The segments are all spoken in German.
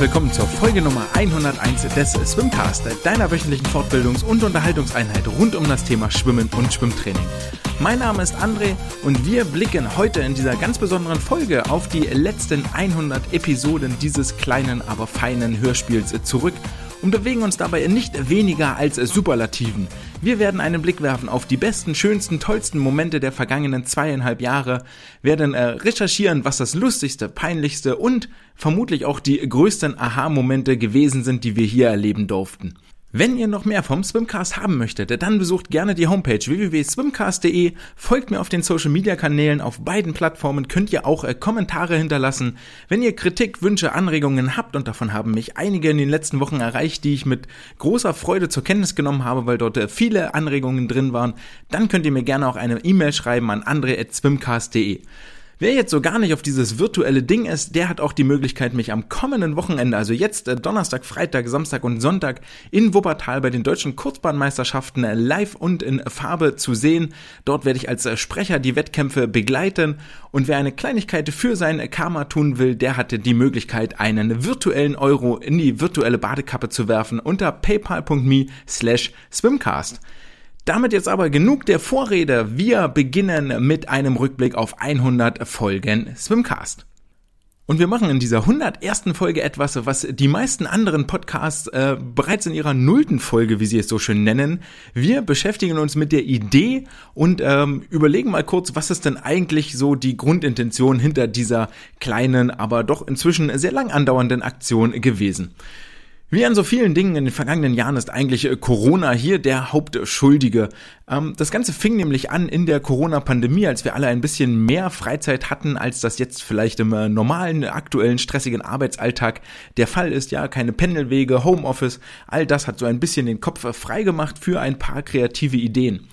willkommen zur Folge Nummer 101 des Swimcast, deiner wöchentlichen Fortbildungs- und Unterhaltungseinheit rund um das Thema Schwimmen und Schwimmtraining. Mein Name ist André und wir blicken heute in dieser ganz besonderen Folge auf die letzten 100 Episoden dieses kleinen, aber feinen Hörspiels zurück und bewegen uns dabei nicht weniger als Superlativen. Wir werden einen Blick werfen auf die besten, schönsten, tollsten Momente der vergangenen zweieinhalb Jahre, werden äh, recherchieren, was das lustigste, peinlichste und vermutlich auch die größten Aha-Momente gewesen sind, die wir hier erleben durften. Wenn ihr noch mehr vom Swimcast haben möchtet, dann besucht gerne die Homepage www.swimcast.de, folgt mir auf den Social Media Kanälen, auf beiden Plattformen könnt ihr auch äh, Kommentare hinterlassen. Wenn ihr Kritik, Wünsche, Anregungen habt, und davon haben mich einige in den letzten Wochen erreicht, die ich mit großer Freude zur Kenntnis genommen habe, weil dort äh, viele Anregungen drin waren, dann könnt ihr mir gerne auch eine E-Mail schreiben an andre.swimcast.de. Wer jetzt so gar nicht auf dieses virtuelle Ding ist, der hat auch die Möglichkeit, mich am kommenden Wochenende, also jetzt äh, Donnerstag, Freitag, Samstag und Sonntag in Wuppertal bei den deutschen Kurzbahnmeisterschaften äh, live und in Farbe zu sehen. Dort werde ich als äh, Sprecher die Wettkämpfe begleiten und wer eine Kleinigkeit für sein Karma tun will, der hatte die Möglichkeit, einen virtuellen Euro in die virtuelle Badekappe zu werfen unter paypal.me slash swimcast. Damit jetzt aber genug der Vorrede. Wir beginnen mit einem Rückblick auf 100 Folgen Swimcast. Und wir machen in dieser 101. Folge etwas, was die meisten anderen Podcasts äh, bereits in ihrer nullten Folge, wie sie es so schön nennen. Wir beschäftigen uns mit der Idee und ähm, überlegen mal kurz, was ist denn eigentlich so die Grundintention hinter dieser kleinen, aber doch inzwischen sehr lang andauernden Aktion gewesen. Wie an so vielen Dingen in den vergangenen Jahren ist eigentlich äh, Corona hier der Hauptschuldige. Ähm, das Ganze fing nämlich an in der Corona-Pandemie, als wir alle ein bisschen mehr Freizeit hatten, als das jetzt vielleicht im äh, normalen, aktuellen, stressigen Arbeitsalltag der Fall ist. Ja, keine Pendelwege, Homeoffice, all das hat so ein bisschen den Kopf äh, freigemacht für ein paar kreative Ideen.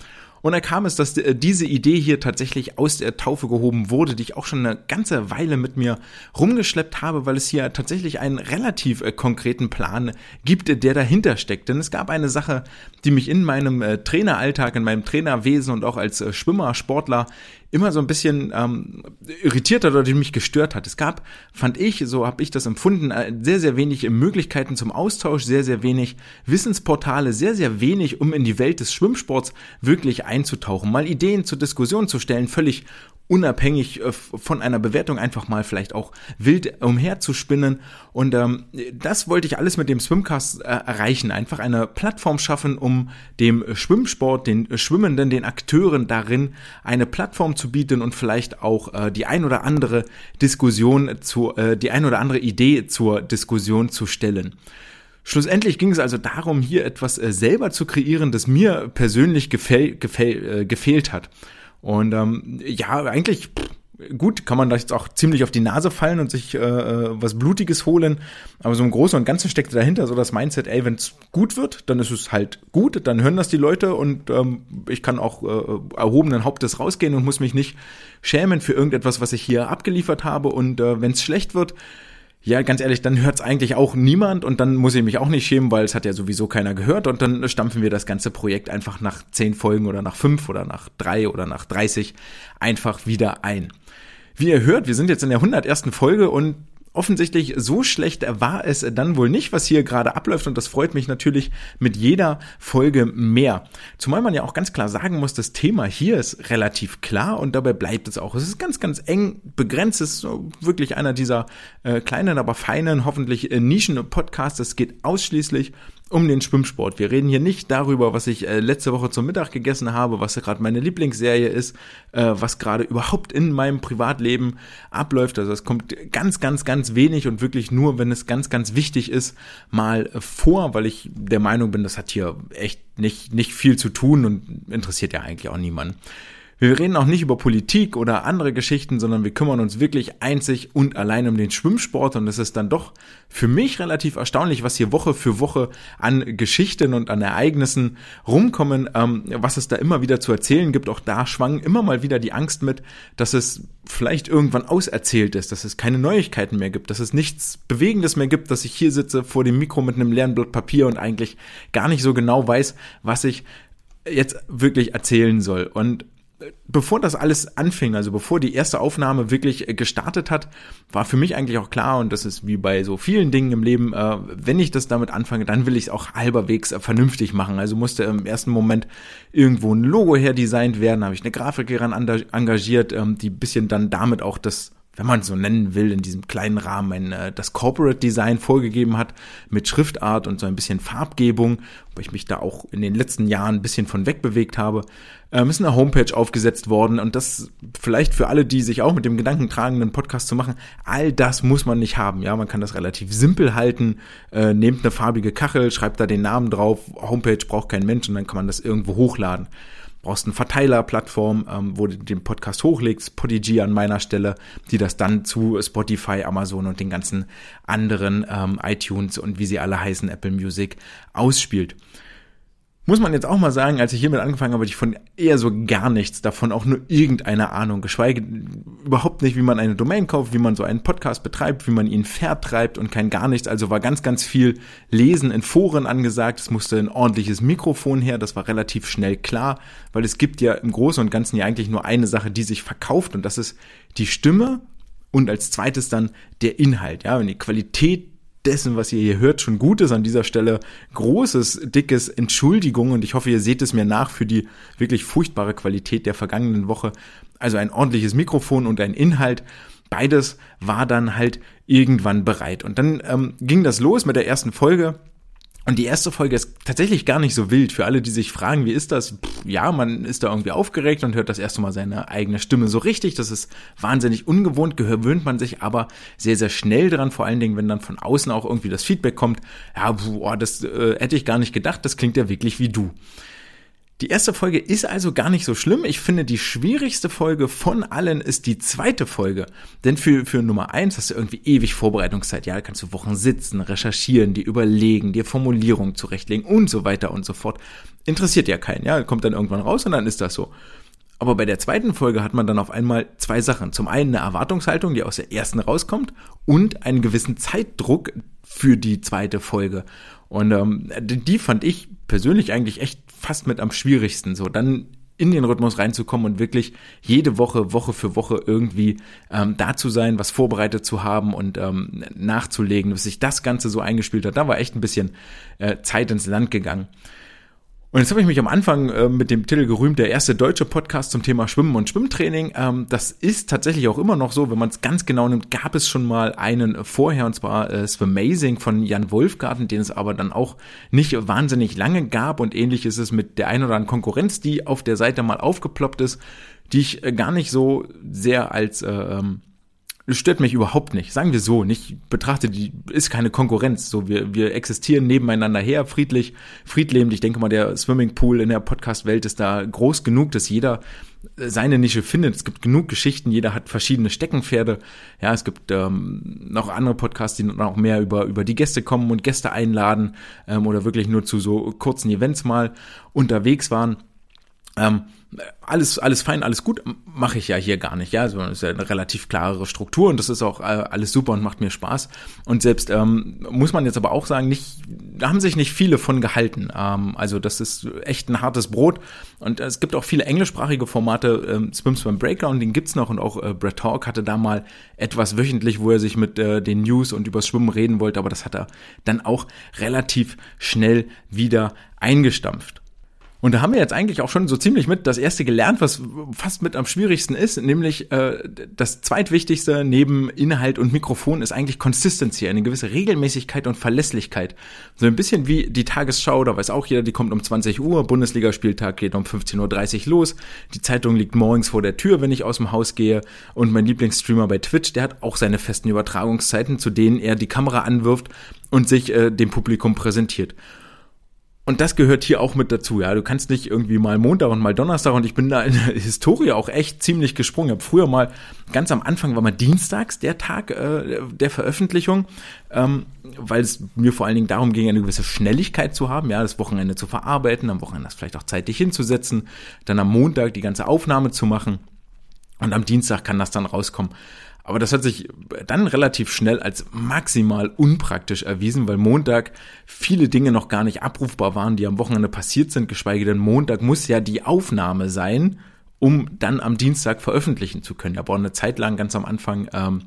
Und da kam es, dass äh, diese Idee hier tatsächlich aus der Taufe gehoben wurde, die ich auch schon eine ganze Weile mit mir rumgeschleppt habe, weil es hier tatsächlich einen relativ äh, konkreten Plan gibt, der dahinter steckt. Denn es gab eine Sache, die mich in meinem äh, Traineralltag, in meinem Trainerwesen und auch als Schwimmer, Sportler immer so ein bisschen ähm, irritiert hat oder die mich gestört hat. Es gab, fand ich, so habe ich das empfunden, äh, sehr, sehr wenig Möglichkeiten zum Austausch, sehr, sehr wenig Wissensportale, sehr, sehr wenig, um in die Welt des Schwimmsports wirklich einzutauchen, mal Ideen zur Diskussion zu stellen, völlig unabhängig äh, von einer Bewertung einfach mal vielleicht auch wild umherzuspinnen. Und ähm, das wollte ich alles mit dem Swimcast äh, erreichen. Einfach eine Plattform schaffen, um dem Schwimmsport, den Schwimmenden, den Akteuren darin eine Plattform zu bieten und vielleicht auch äh, die ein oder andere Diskussion zu, äh, die ein oder andere Idee zur Diskussion zu stellen. Schlussendlich ging es also darum, hier etwas äh, selber zu kreieren, das mir persönlich gefäll, gefäll, äh, gefehlt hat. Und ähm, ja, eigentlich gut, kann man da jetzt auch ziemlich auf die Nase fallen und sich äh, äh, was Blutiges holen. Aber so im Großen und Ganzen steckt dahinter so das Mindset, ey, wenn es gut wird, dann ist es halt gut, dann hören das die Leute und ähm, ich kann auch äh, erhobenen Hauptes rausgehen und muss mich nicht schämen für irgendetwas, was ich hier abgeliefert habe. Und äh, wenn es schlecht wird, ja, ganz ehrlich, dann hört es eigentlich auch niemand und dann muss ich mich auch nicht schämen, weil es hat ja sowieso keiner gehört und dann stampfen wir das ganze Projekt einfach nach zehn Folgen oder nach fünf oder nach drei oder nach 30 einfach wieder ein. Wie ihr hört, wir sind jetzt in der 101. Folge und offensichtlich so schlecht war es dann wohl nicht, was hier gerade abläuft und das freut mich natürlich mit jeder Folge mehr. Zumal man ja auch ganz klar sagen muss, das Thema hier ist relativ klar und dabei bleibt es auch. Es ist ganz, ganz eng begrenzt. Es ist wirklich einer dieser äh, kleinen, aber feinen, hoffentlich äh, Nischen-Podcasts. Es geht ausschließlich um den Schwimmsport. Wir reden hier nicht darüber, was ich äh, letzte Woche zum Mittag gegessen habe, was gerade meine Lieblingsserie ist, äh, was gerade überhaupt in meinem Privatleben abläuft. Also es kommt ganz, ganz, ganz wenig und wirklich nur, wenn es ganz, ganz wichtig ist, mal äh, vor, weil ich der Meinung bin, das hat hier echt nicht, nicht viel zu tun und interessiert ja eigentlich auch niemanden. Wir reden auch nicht über Politik oder andere Geschichten, sondern wir kümmern uns wirklich einzig und allein um den Schwimmsport und es ist dann doch für mich relativ erstaunlich, was hier Woche für Woche an Geschichten und an Ereignissen rumkommen, ähm, was es da immer wieder zu erzählen gibt. Auch da schwang immer mal wieder die Angst mit, dass es vielleicht irgendwann auserzählt ist, dass es keine Neuigkeiten mehr gibt, dass es nichts Bewegendes mehr gibt, dass ich hier sitze vor dem Mikro mit einem leeren Blatt Papier und eigentlich gar nicht so genau weiß, was ich jetzt wirklich erzählen soll. Und bevor das alles anfing, also bevor die erste Aufnahme wirklich gestartet hat, war für mich eigentlich auch klar, und das ist wie bei so vielen Dingen im Leben, äh, wenn ich das damit anfange, dann will ich es auch halberwegs äh, vernünftig machen. Also musste im ersten Moment irgendwo ein Logo herdesignt werden, habe ich eine Grafikerin engagiert, ähm, die bisschen dann damit auch das wenn man so nennen will, in diesem kleinen Rahmen ein, äh, das Corporate Design vorgegeben hat mit Schriftart und so ein bisschen Farbgebung, wo ich mich da auch in den letzten Jahren ein bisschen von wegbewegt habe, ähm, ist eine Homepage aufgesetzt worden und das vielleicht für alle, die sich auch mit dem Gedanken tragen, einen Podcast zu machen, all das muss man nicht haben. Ja, man kann das relativ simpel halten, äh, nehmt eine farbige Kachel, schreibt da den Namen drauf, Homepage braucht kein Mensch und dann kann man das irgendwo hochladen brauchst eine Verteilerplattform, ähm, wo du den Podcast hochlegst, Podigy an meiner Stelle, die das dann zu Spotify, Amazon und den ganzen anderen ähm, iTunes und wie sie alle heißen, Apple Music ausspielt. Muss man jetzt auch mal sagen, als ich hiermit angefangen habe, hatte ich von eher so gar nichts davon, auch nur irgendeine Ahnung, geschweige überhaupt nicht, wie man eine Domain kauft, wie man so einen Podcast betreibt, wie man ihn vertreibt und kein gar nichts. Also war ganz, ganz viel Lesen in Foren angesagt. Es musste ein ordentliches Mikrofon her. Das war relativ schnell klar, weil es gibt ja im Großen und Ganzen ja eigentlich nur eine Sache, die sich verkauft und das ist die Stimme und als zweites dann der Inhalt. Ja, und die Qualität dessen, was ihr hier hört, schon gut ist. An dieser Stelle großes, dickes Entschuldigung und ich hoffe, ihr seht es mir nach für die wirklich furchtbare Qualität der vergangenen Woche. Also ein ordentliches Mikrofon und ein Inhalt. Beides war dann halt irgendwann bereit. Und dann ähm, ging das los mit der ersten Folge. Und die erste Folge ist tatsächlich gar nicht so wild. Für alle, die sich fragen, wie ist das? Pff, ja, man ist da irgendwie aufgeregt und hört das erste Mal seine eigene Stimme so richtig. Das ist wahnsinnig ungewohnt, gewöhnt man sich aber sehr, sehr schnell dran. Vor allen Dingen, wenn dann von außen auch irgendwie das Feedback kommt. Ja, boah, das äh, hätte ich gar nicht gedacht. Das klingt ja wirklich wie du. Die erste Folge ist also gar nicht so schlimm. Ich finde, die schwierigste Folge von allen ist die zweite Folge. Denn für, für Nummer eins hast du irgendwie ewig Vorbereitungszeit. Ja, kannst du Wochen sitzen, recherchieren, dir überlegen, dir Formulierungen zurechtlegen und so weiter und so fort. Interessiert ja keinen. Ja, kommt dann irgendwann raus und dann ist das so. Aber bei der zweiten Folge hat man dann auf einmal zwei Sachen. Zum einen eine Erwartungshaltung, die aus der ersten rauskommt und einen gewissen Zeitdruck für die zweite Folge. Und ähm, die fand ich persönlich eigentlich echt fast mit am schwierigsten, so dann in den Rhythmus reinzukommen und wirklich jede Woche, Woche für Woche irgendwie ähm, da zu sein, was vorbereitet zu haben und ähm, nachzulegen, bis sich das Ganze so eingespielt hat. Da war echt ein bisschen äh, Zeit ins Land gegangen. Und jetzt habe ich mich am Anfang äh, mit dem Titel gerühmt, der erste deutsche Podcast zum Thema Schwimmen und Schwimmtraining. Ähm, das ist tatsächlich auch immer noch so, wenn man es ganz genau nimmt, gab es schon mal einen vorher, und zwar äh, Swamazing von Jan Wolfgarten, den es aber dann auch nicht wahnsinnig lange gab. Und ähnlich ist es mit der ein oder anderen Konkurrenz, die auf der Seite mal aufgeploppt ist, die ich äh, gar nicht so sehr als äh, ähm, stört mich überhaupt nicht. Sagen wir so, nicht betrachte die ist keine Konkurrenz. So wir wir existieren nebeneinander her, friedlich, friedlebend. Ich denke mal, der Swimmingpool in der Podcast-Welt ist da groß genug, dass jeder seine Nische findet. Es gibt genug Geschichten, jeder hat verschiedene Steckenpferde. Ja, es gibt ähm, noch andere Podcasts, die noch mehr über, über die Gäste kommen und Gäste einladen ähm, oder wirklich nur zu so kurzen Events mal unterwegs waren. Ähm, alles, alles fein, alles gut, mache ich ja hier gar nicht, ja, sondern es ist ja eine relativ klarere Struktur und das ist auch äh, alles super und macht mir Spaß. Und selbst ähm, muss man jetzt aber auch sagen, nicht, da haben sich nicht viele von gehalten. Ähm, also das ist echt ein hartes Brot und es gibt auch viele englischsprachige Formate, ähm, Swims beim Breakdown, den gibt's noch und auch äh, Brett Talk hatte da mal etwas wöchentlich, wo er sich mit äh, den News und übers Schwimmen reden wollte, aber das hat er dann auch relativ schnell wieder eingestampft. Und da haben wir jetzt eigentlich auch schon so ziemlich mit das erste gelernt, was fast mit am schwierigsten ist, nämlich äh, das zweitwichtigste neben Inhalt und Mikrofon ist eigentlich Consistency, eine gewisse Regelmäßigkeit und Verlässlichkeit. So ein bisschen wie die Tagesschau, da weiß auch jeder, die kommt um 20 Uhr, Bundesligaspieltag geht um 15.30 Uhr los, die Zeitung liegt morgens vor der Tür, wenn ich aus dem Haus gehe und mein Lieblingsstreamer bei Twitch, der hat auch seine festen Übertragungszeiten, zu denen er die Kamera anwirft und sich äh, dem Publikum präsentiert. Und das gehört hier auch mit dazu, ja. Du kannst nicht irgendwie mal Montag und mal Donnerstag und ich bin da in der Historie auch echt ziemlich gesprungen. Ich habe früher mal, ganz am Anfang war mal dienstags der Tag äh, der Veröffentlichung, ähm, weil es mir vor allen Dingen darum ging, eine gewisse Schnelligkeit zu haben, ja, das Wochenende zu verarbeiten, am Wochenende das vielleicht auch zeitlich hinzusetzen, dann am Montag die ganze Aufnahme zu machen und am Dienstag kann das dann rauskommen. Aber das hat sich dann relativ schnell als maximal unpraktisch erwiesen, weil Montag viele Dinge noch gar nicht abrufbar waren, die am Wochenende passiert sind, geschweige denn Montag muss ja die Aufnahme sein um dann am Dienstag veröffentlichen zu können. Aber eine Zeit lang ganz am Anfang ähm,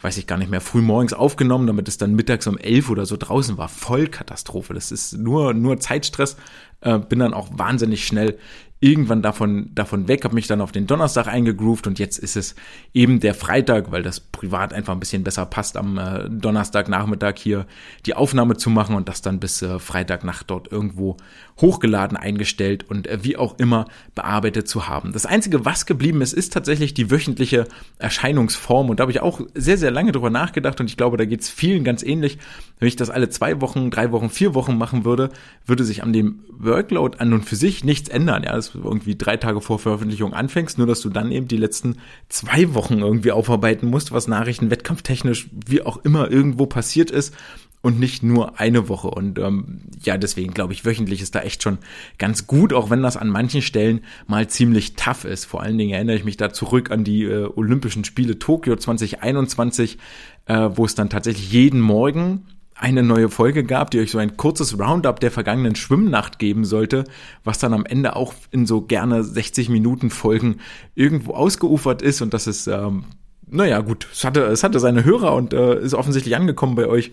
weiß ich gar nicht mehr, früh morgens aufgenommen, damit es dann mittags um elf oder so draußen war. Vollkatastrophe. Das ist nur, nur Zeitstress. Äh, bin dann auch wahnsinnig schnell irgendwann davon, davon weg, habe mich dann auf den Donnerstag eingegroovt und jetzt ist es eben der Freitag, weil das privat einfach ein bisschen besser passt, am äh, Donnerstagnachmittag hier die Aufnahme zu machen und das dann bis äh, Freitagnacht dort irgendwo hochgeladen, eingestellt und äh, wie auch immer bearbeitet zu haben. Das Einzige, was geblieben ist, ist tatsächlich die wöchentliche Erscheinungsform und da habe ich auch sehr, sehr lange drüber nachgedacht und ich glaube, da geht es vielen ganz ähnlich. Wenn ich das alle zwei Wochen, drei Wochen, vier Wochen machen würde, würde sich an dem Workload an und für sich nichts ändern. Ja, das irgendwie drei Tage vor Veröffentlichung anfängst, nur dass du dann eben die letzten zwei Wochen irgendwie aufarbeiten musst, was Nachrichten wettkampftechnisch wie auch immer irgendwo passiert ist und nicht nur eine Woche. Und ähm, ja, deswegen glaube ich, wöchentlich ist da echt schon ganz gut, auch wenn das an manchen Stellen mal ziemlich tough ist. Vor allen Dingen erinnere ich mich da zurück an die äh, Olympischen Spiele Tokio 2021, äh, wo es dann tatsächlich jeden Morgen eine neue Folge gab, die euch so ein kurzes Roundup der vergangenen Schwimmnacht geben sollte, was dann am Ende auch in so gerne 60 Minuten Folgen irgendwo ausgeufert ist und das ist, ähm, naja, gut, es hatte, es hatte seine Hörer und äh, ist offensichtlich angekommen bei euch.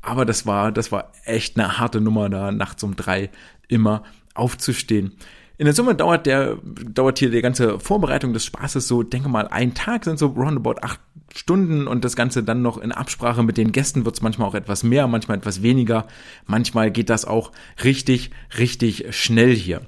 Aber das war, das war echt eine harte Nummer, da nachts um drei immer aufzustehen. In der Summe dauert der, dauert hier die ganze Vorbereitung des Spaßes so, denke mal, ein Tag sind so roundabout acht Stunden und das Ganze dann noch in Absprache mit den Gästen wird es manchmal auch etwas mehr, manchmal etwas weniger. Manchmal geht das auch richtig, richtig schnell hier.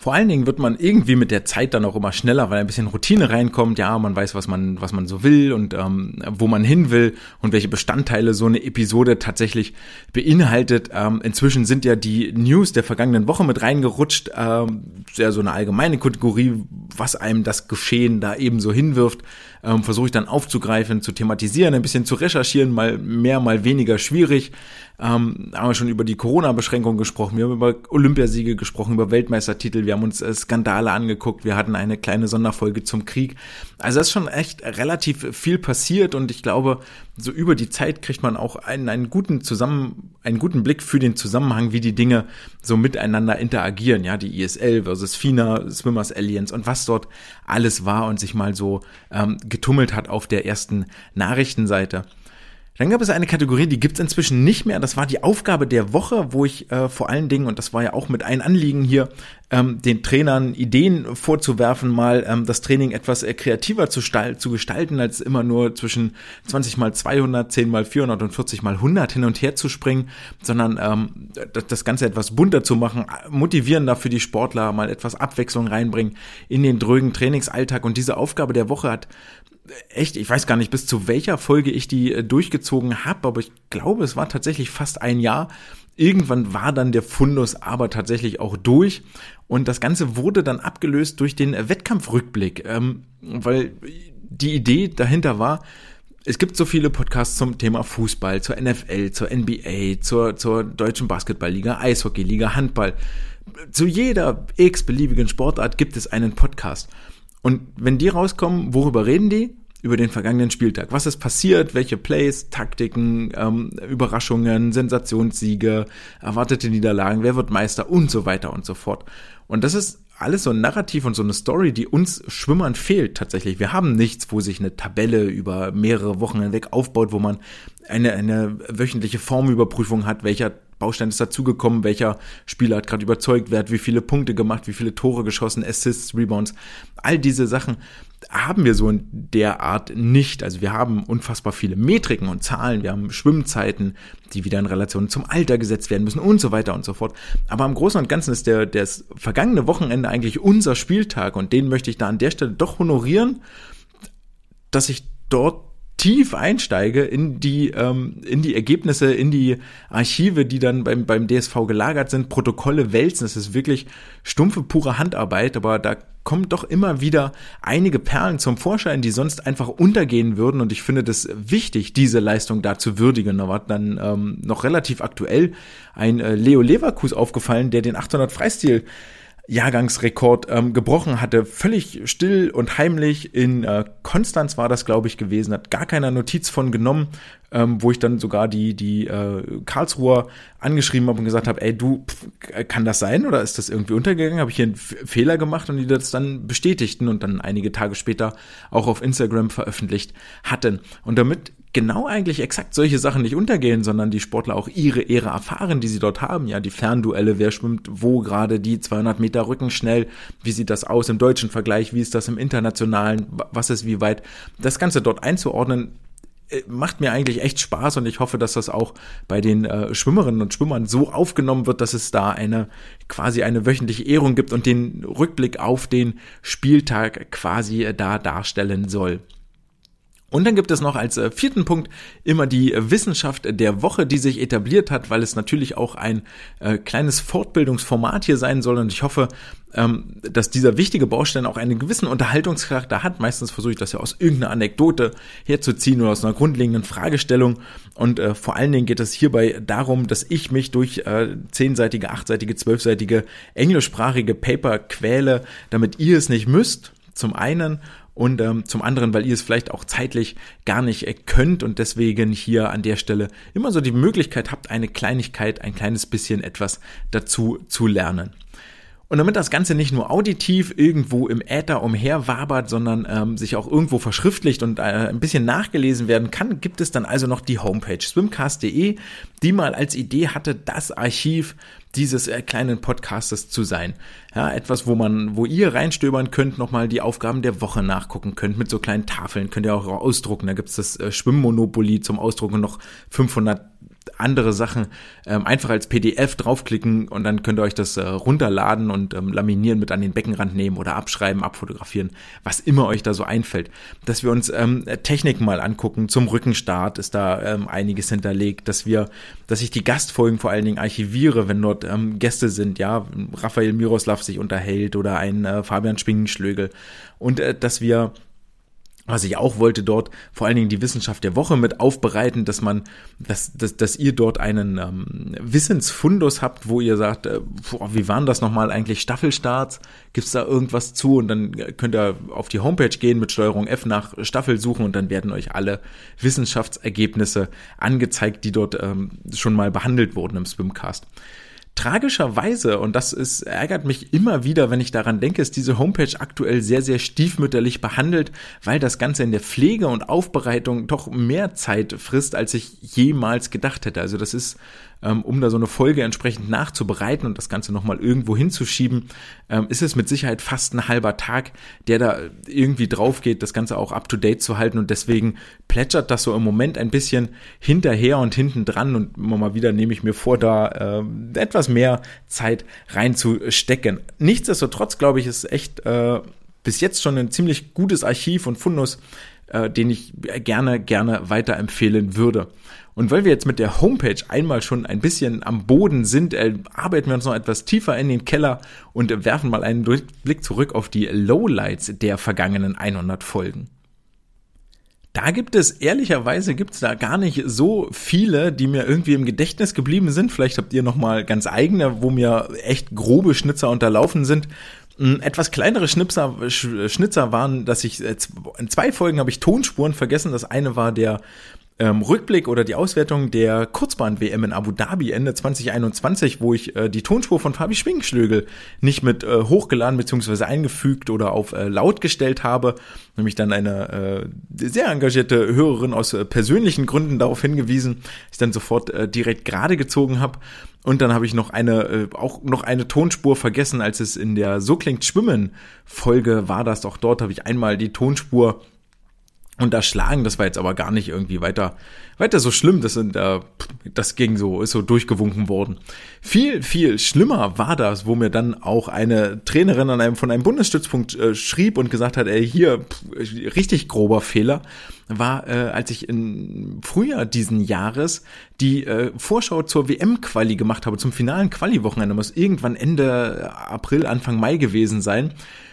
Vor allen Dingen wird man irgendwie mit der Zeit dann auch immer schneller, weil ein bisschen Routine reinkommt. Ja, man weiß, was man, was man so will und ähm, wo man hin will und welche Bestandteile so eine Episode tatsächlich beinhaltet. Ähm, inzwischen sind ja die News der vergangenen Woche mit reingerutscht. Ähm, sehr so eine allgemeine Kategorie, was einem das Geschehen da eben so hinwirft. Ähm, Versuche ich dann aufzugreifen, zu thematisieren, ein bisschen zu recherchieren, mal mehr, mal weniger schwierig ähm, haben wir schon über die Corona-Beschränkungen gesprochen, wir haben über Olympiasiege gesprochen, über Weltmeistertitel, wir haben uns äh, Skandale angeguckt, wir hatten eine kleine Sonderfolge zum Krieg. Also es ist schon echt relativ viel passiert und ich glaube, so über die Zeit kriegt man auch einen, einen guten Zusammen, einen guten Blick für den Zusammenhang, wie die Dinge so miteinander interagieren. Ja, die ISL versus FINA, Swimmers Alliance und was dort alles war und sich mal so ähm, getummelt hat auf der ersten Nachrichtenseite. Dann gab es eine Kategorie, die gibt's inzwischen nicht mehr. Das war die Aufgabe der Woche, wo ich äh, vor allen Dingen, und das war ja auch mit ein Anliegen hier, ähm, den Trainern Ideen vorzuwerfen, mal ähm, das Training etwas äh, kreativer zu, zu, gestalten, als immer nur zwischen 20 mal 200, 10 mal 400 und 40 mal 100 hin und her zu springen, sondern ähm, das Ganze etwas bunter zu machen, motivierender für die Sportler, mal etwas Abwechslung reinbringen in den drögen Trainingsalltag. Und diese Aufgabe der Woche hat echt, ich weiß gar nicht, bis zu welcher Folge ich die äh, durchgezogen habe, aber ich glaube, es war tatsächlich fast ein Jahr. Irgendwann war dann der Fundus aber tatsächlich auch durch und das Ganze wurde dann abgelöst durch den Wettkampfrückblick, ähm, weil die Idee dahinter war, es gibt so viele Podcasts zum Thema Fußball, zur NFL, zur NBA, zur, zur deutschen Basketballliga, Eishockeyliga, Handball. Zu jeder x-beliebigen Sportart gibt es einen Podcast. Und wenn die rauskommen, worüber reden die? Über den vergangenen Spieltag. Was ist passiert? Welche Plays, Taktiken, ähm, Überraschungen, Sensationssiege, erwartete Niederlagen, wer wird Meister und so weiter und so fort. Und das ist alles so ein Narrativ und so eine Story, die uns Schwimmern fehlt tatsächlich. Wir haben nichts, wo sich eine Tabelle über mehrere Wochen hinweg aufbaut, wo man eine, eine wöchentliche Formüberprüfung hat, welcher Baustein ist dazugekommen, welcher Spieler hat gerade überzeugt, wer hat wie viele Punkte gemacht, wie viele Tore geschossen, Assists, Rebounds. All diese Sachen haben wir so in der Art nicht. Also wir haben unfassbar viele Metriken und Zahlen, wir haben Schwimmzeiten, die wieder in Relation zum Alter gesetzt werden müssen und so weiter und so fort. Aber im Großen und Ganzen ist der das vergangene Wochenende eigentlich unser Spieltag und den möchte ich da an der Stelle doch honorieren, dass ich dort tief einsteige in die, ähm, in die Ergebnisse, in die Archive, die dann beim, beim DSV gelagert sind, Protokolle wälzen. Das ist wirklich stumpfe, pure Handarbeit, aber da kommen doch immer wieder einige Perlen zum Vorschein, die sonst einfach untergehen würden. Und ich finde das wichtig, diese Leistung da zu würdigen. Da war dann ähm, noch relativ aktuell ein äh, Leo Leverkus aufgefallen, der den 800 Freistil Jahrgangsrekord ähm, gebrochen hatte, völlig still und heimlich. In äh, Konstanz war das, glaube ich, gewesen, hat gar keiner Notiz von genommen, ähm, wo ich dann sogar die, die äh, Karlsruher angeschrieben habe und gesagt habe, ey, du, pff, kann das sein oder ist das irgendwie untergegangen? Habe ich hier einen F Fehler gemacht und die das dann bestätigten und dann einige Tage später auch auf Instagram veröffentlicht hatten. Und damit genau eigentlich exakt solche Sachen nicht untergehen, sondern die Sportler auch ihre Ehre erfahren, die sie dort haben. Ja, die Fernduelle, wer schwimmt wo gerade die 200 Meter Rücken schnell, wie sieht das aus im deutschen Vergleich, wie ist das im internationalen, was ist wie weit, das Ganze dort einzuordnen, macht mir eigentlich echt Spaß und ich hoffe, dass das auch bei den äh, Schwimmerinnen und Schwimmern so aufgenommen wird, dass es da eine quasi eine wöchentliche Ehrung gibt und den Rückblick auf den Spieltag quasi äh, da darstellen soll. Und dann gibt es noch als äh, vierten Punkt immer die Wissenschaft der Woche, die sich etabliert hat, weil es natürlich auch ein äh, kleines Fortbildungsformat hier sein soll. Und ich hoffe, ähm, dass dieser wichtige Baustein auch einen gewissen Unterhaltungscharakter hat. Meistens versuche ich das ja aus irgendeiner Anekdote herzuziehen oder aus einer grundlegenden Fragestellung. Und äh, vor allen Dingen geht es hierbei darum, dass ich mich durch äh, zehnseitige, achtseitige, zwölfseitige englischsprachige Paper quäle, damit ihr es nicht müsst. Zum einen und ähm, zum anderen, weil ihr es vielleicht auch zeitlich gar nicht äh, könnt und deswegen hier an der Stelle immer so die Möglichkeit habt, eine Kleinigkeit, ein kleines bisschen etwas dazu zu lernen. Und damit das Ganze nicht nur auditiv irgendwo im Äther umherwabert, sondern ähm, sich auch irgendwo verschriftlicht und äh, ein bisschen nachgelesen werden kann, gibt es dann also noch die Homepage swimcast.de, die mal als Idee hatte, das Archiv dieses äh, kleinen Podcastes zu sein. Ja, etwas, wo man, wo ihr reinstöbern könnt, nochmal die Aufgaben der Woche nachgucken könnt mit so kleinen Tafeln, könnt ihr auch ausdrucken. Da gibt's das äh, Schwimmmonopoly zum Ausdrucken noch 500 andere Sachen ähm, einfach als PDF draufklicken und dann könnt ihr euch das äh, runterladen und ähm, laminieren mit an den Beckenrand nehmen oder abschreiben, abfotografieren, was immer euch da so einfällt. Dass wir uns ähm, Techniken mal angucken, zum Rückenstart ist da ähm, einiges hinterlegt, dass wir, dass ich die Gastfolgen vor allen Dingen archiviere, wenn dort ähm, Gäste sind, ja, Raphael Miroslav sich unterhält oder ein äh, Fabian Spingenschlögel. Und äh, dass wir was ich auch wollte dort vor allen Dingen die Wissenschaft der Woche mit aufbereiten, dass man, dass, dass, dass ihr dort einen ähm, Wissensfundus habt, wo ihr sagt, äh, boah, wie waren das nochmal eigentlich Staffelstarts? Gibt's da irgendwas zu? Und dann könnt ihr auf die Homepage gehen mit Steuerung F nach Staffel suchen und dann werden euch alle Wissenschaftsergebnisse angezeigt, die dort ähm, schon mal behandelt wurden im Swimcast. Tragischerweise, und das ist, ärgert mich immer wieder, wenn ich daran denke, ist diese Homepage aktuell sehr, sehr stiefmütterlich behandelt, weil das Ganze in der Pflege und Aufbereitung doch mehr Zeit frisst, als ich jemals gedacht hätte. Also das ist ähm, um da so eine Folge entsprechend nachzubereiten und das Ganze nochmal irgendwo hinzuschieben, ähm, ist es mit Sicherheit fast ein halber Tag, der da irgendwie drauf geht, das Ganze auch up to date zu halten und deswegen plätschert das so im Moment ein bisschen hinterher und hinten dran und immer mal wieder nehme ich mir vor, da äh, etwas mehr Zeit reinzustecken. Nichtsdestotrotz glaube ich, ist echt äh, bis jetzt schon ein ziemlich gutes Archiv und Fundus, äh, den ich gerne, gerne weiterempfehlen würde. Und weil wir jetzt mit der Homepage einmal schon ein bisschen am Boden sind, äh, arbeiten wir uns noch etwas tiefer in den Keller und werfen mal einen Blick zurück auf die Lowlights der vergangenen 100 Folgen. Da gibt es, ehrlicherweise gibt es da gar nicht so viele, die mir irgendwie im Gedächtnis geblieben sind. Vielleicht habt ihr noch mal ganz eigene, wo mir echt grobe Schnitzer unterlaufen sind. Hm, etwas kleinere Schnipser, Schnitzer waren, dass ich äh, in zwei Folgen habe ich Tonspuren vergessen. Das eine war der ähm, Rückblick oder die Auswertung der Kurzbahn-WM in Abu Dhabi Ende 2021, wo ich äh, die Tonspur von Fabi Schwingschlögel nicht mit äh, hochgeladen bzw. eingefügt oder auf äh, laut gestellt habe, nämlich dann eine äh, sehr engagierte Hörerin aus äh, persönlichen Gründen darauf hingewiesen, ich dann sofort äh, direkt gerade gezogen habe. Und dann habe ich noch eine, äh, auch noch eine Tonspur vergessen, als es in der So klingt Schwimmen Folge war das. Auch dort habe ich einmal die Tonspur und das Schlagen, das war jetzt aber gar nicht irgendwie weiter, weiter so schlimm. Das sind, äh, das ging so, ist so durchgewunken worden. Viel, viel schlimmer war das, wo mir dann auch eine Trainerin an einem, von einem Bundesstützpunkt äh, schrieb und gesagt hat, ey, hier, pff, richtig grober Fehler, war, äh, als ich im Frühjahr diesen Jahres die äh, Vorschau zur WM-Quali gemacht habe, zum finalen Quali-Wochenende, muss irgendwann Ende April, Anfang Mai gewesen sein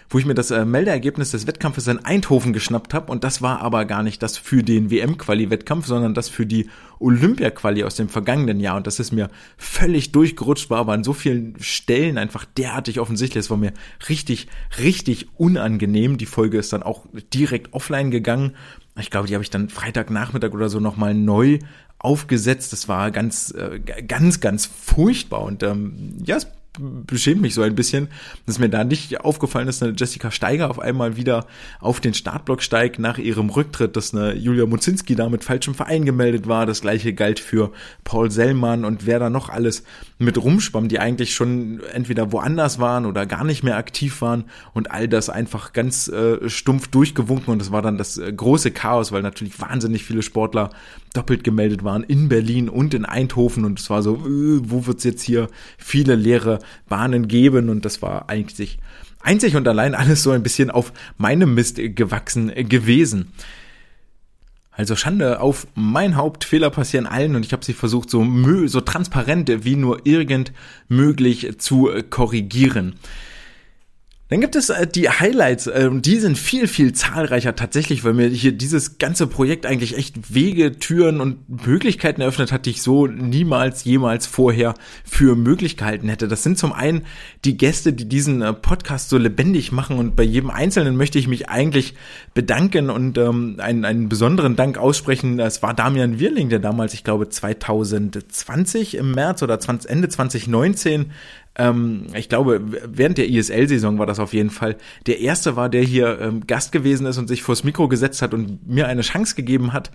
wo ich mir das äh, Meldeergebnis des Wettkampfes in Eindhoven geschnappt habe und das war aber gar nicht das für den WM-Quali-Wettkampf, sondern das für die Olympia-Quali aus dem vergangenen Jahr und das ist mir völlig durchgerutscht, war aber an so vielen Stellen einfach derartig offensichtlich, es war mir richtig, richtig unangenehm. Die Folge ist dann auch direkt offline gegangen Ich glaube, die habe ich dann Freitagnachmittag oder so nochmal neu aufgesetzt. Das war ganz, äh, ganz, ganz furchtbar. Und ähm, ja, es beschämt mich so ein bisschen, dass mir da nicht aufgefallen ist, dass Jessica Steiger auf einmal wieder auf den Startblock steigt nach ihrem Rücktritt, dass eine Julia Muzinski da mit falschem Verein gemeldet war. Das gleiche galt für Paul Sellmann und wer da noch alles mit rumschwamm, die eigentlich schon entweder woanders waren oder gar nicht mehr aktiv waren und all das einfach ganz äh, stumpf durchgewunken und das war dann das äh, große Chaos, weil natürlich wahnsinnig viele Sportler doppelt gemeldet waren in Berlin und in Eindhoven und es war so, äh, wo wird's jetzt hier viele leere Bahnen geben und das war eigentlich einzig und allein alles so ein bisschen auf meinem Mist gewachsen gewesen. Also Schande auf mein Haupt, Fehler passieren allen und ich habe sie versucht so, so transparent wie nur irgend möglich zu korrigieren. Dann gibt es äh, die Highlights, äh, die sind viel, viel zahlreicher tatsächlich, weil mir hier dieses ganze Projekt eigentlich echt Wege, Türen und Möglichkeiten eröffnet hat, die ich so niemals, jemals vorher für möglich gehalten hätte. Das sind zum einen die Gäste, die diesen äh, Podcast so lebendig machen und bei jedem Einzelnen möchte ich mich eigentlich bedanken und ähm, einen, einen besonderen Dank aussprechen. Es war Damian Wirling, der damals, ich glaube 2020 im März oder 20, Ende 2019 ähm, ich glaube, während der ISL-Saison war das auf jeden Fall, der erste war, der hier ähm, Gast gewesen ist und sich vors Mikro gesetzt hat und mir eine Chance gegeben hat.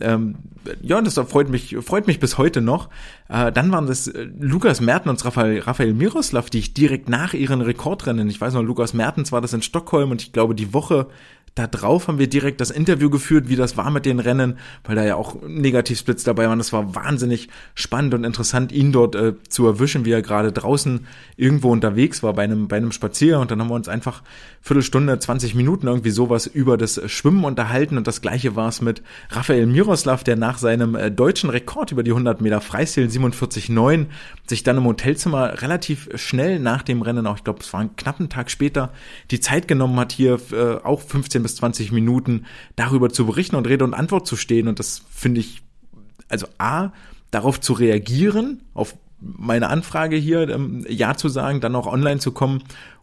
Ähm, ja, das freut mich, freut mich bis heute noch. Äh, dann waren das äh, Lukas Merten und Raphael, Raphael Miroslav, die ich direkt nach ihren Rekordrennen, ich weiß noch, Lukas Mertens war das in Stockholm und ich glaube, die Woche da drauf haben wir direkt das Interview geführt, wie das war mit den Rennen, weil da ja auch Negativsplits dabei waren. Das war wahnsinnig spannend und interessant, ihn dort äh, zu erwischen, wie er gerade draußen irgendwo unterwegs war bei einem, bei einem Spazier. Und dann haben wir uns einfach Viertelstunde, 20 Minuten irgendwie sowas über das Schwimmen unterhalten. Und das gleiche war es mit Raphael Miroslav, der nach seinem äh, deutschen Rekord über die 100 Meter Freistil 47,9 sich dann im Hotelzimmer relativ schnell nach dem Rennen, auch ich glaube, es war einen knappen Tag später, die Zeit genommen hat, hier äh, auch 15 15 bis 20 Minuten darüber zu berichten und Rede und Antwort zu stehen. Und das finde ich, also A, darauf zu reagieren, auf meine Anfrage hier, ähm, Ja zu sagen, dann auch online zu kommen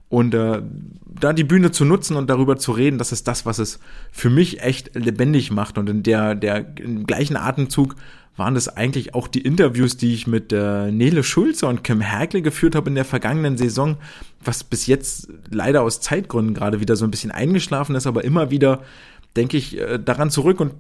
und äh, da die Bühne zu nutzen und darüber zu reden, das ist das, was es für mich echt lebendig macht. Und in der, der im gleichen Atemzug waren das eigentlich auch die Interviews, die ich mit äh, Nele Schulze und Kim Herkle geführt habe in der vergangenen Saison, was bis jetzt leider aus Zeitgründen gerade wieder so ein bisschen eingeschlafen ist, aber immer wieder denke ich äh, daran zurück und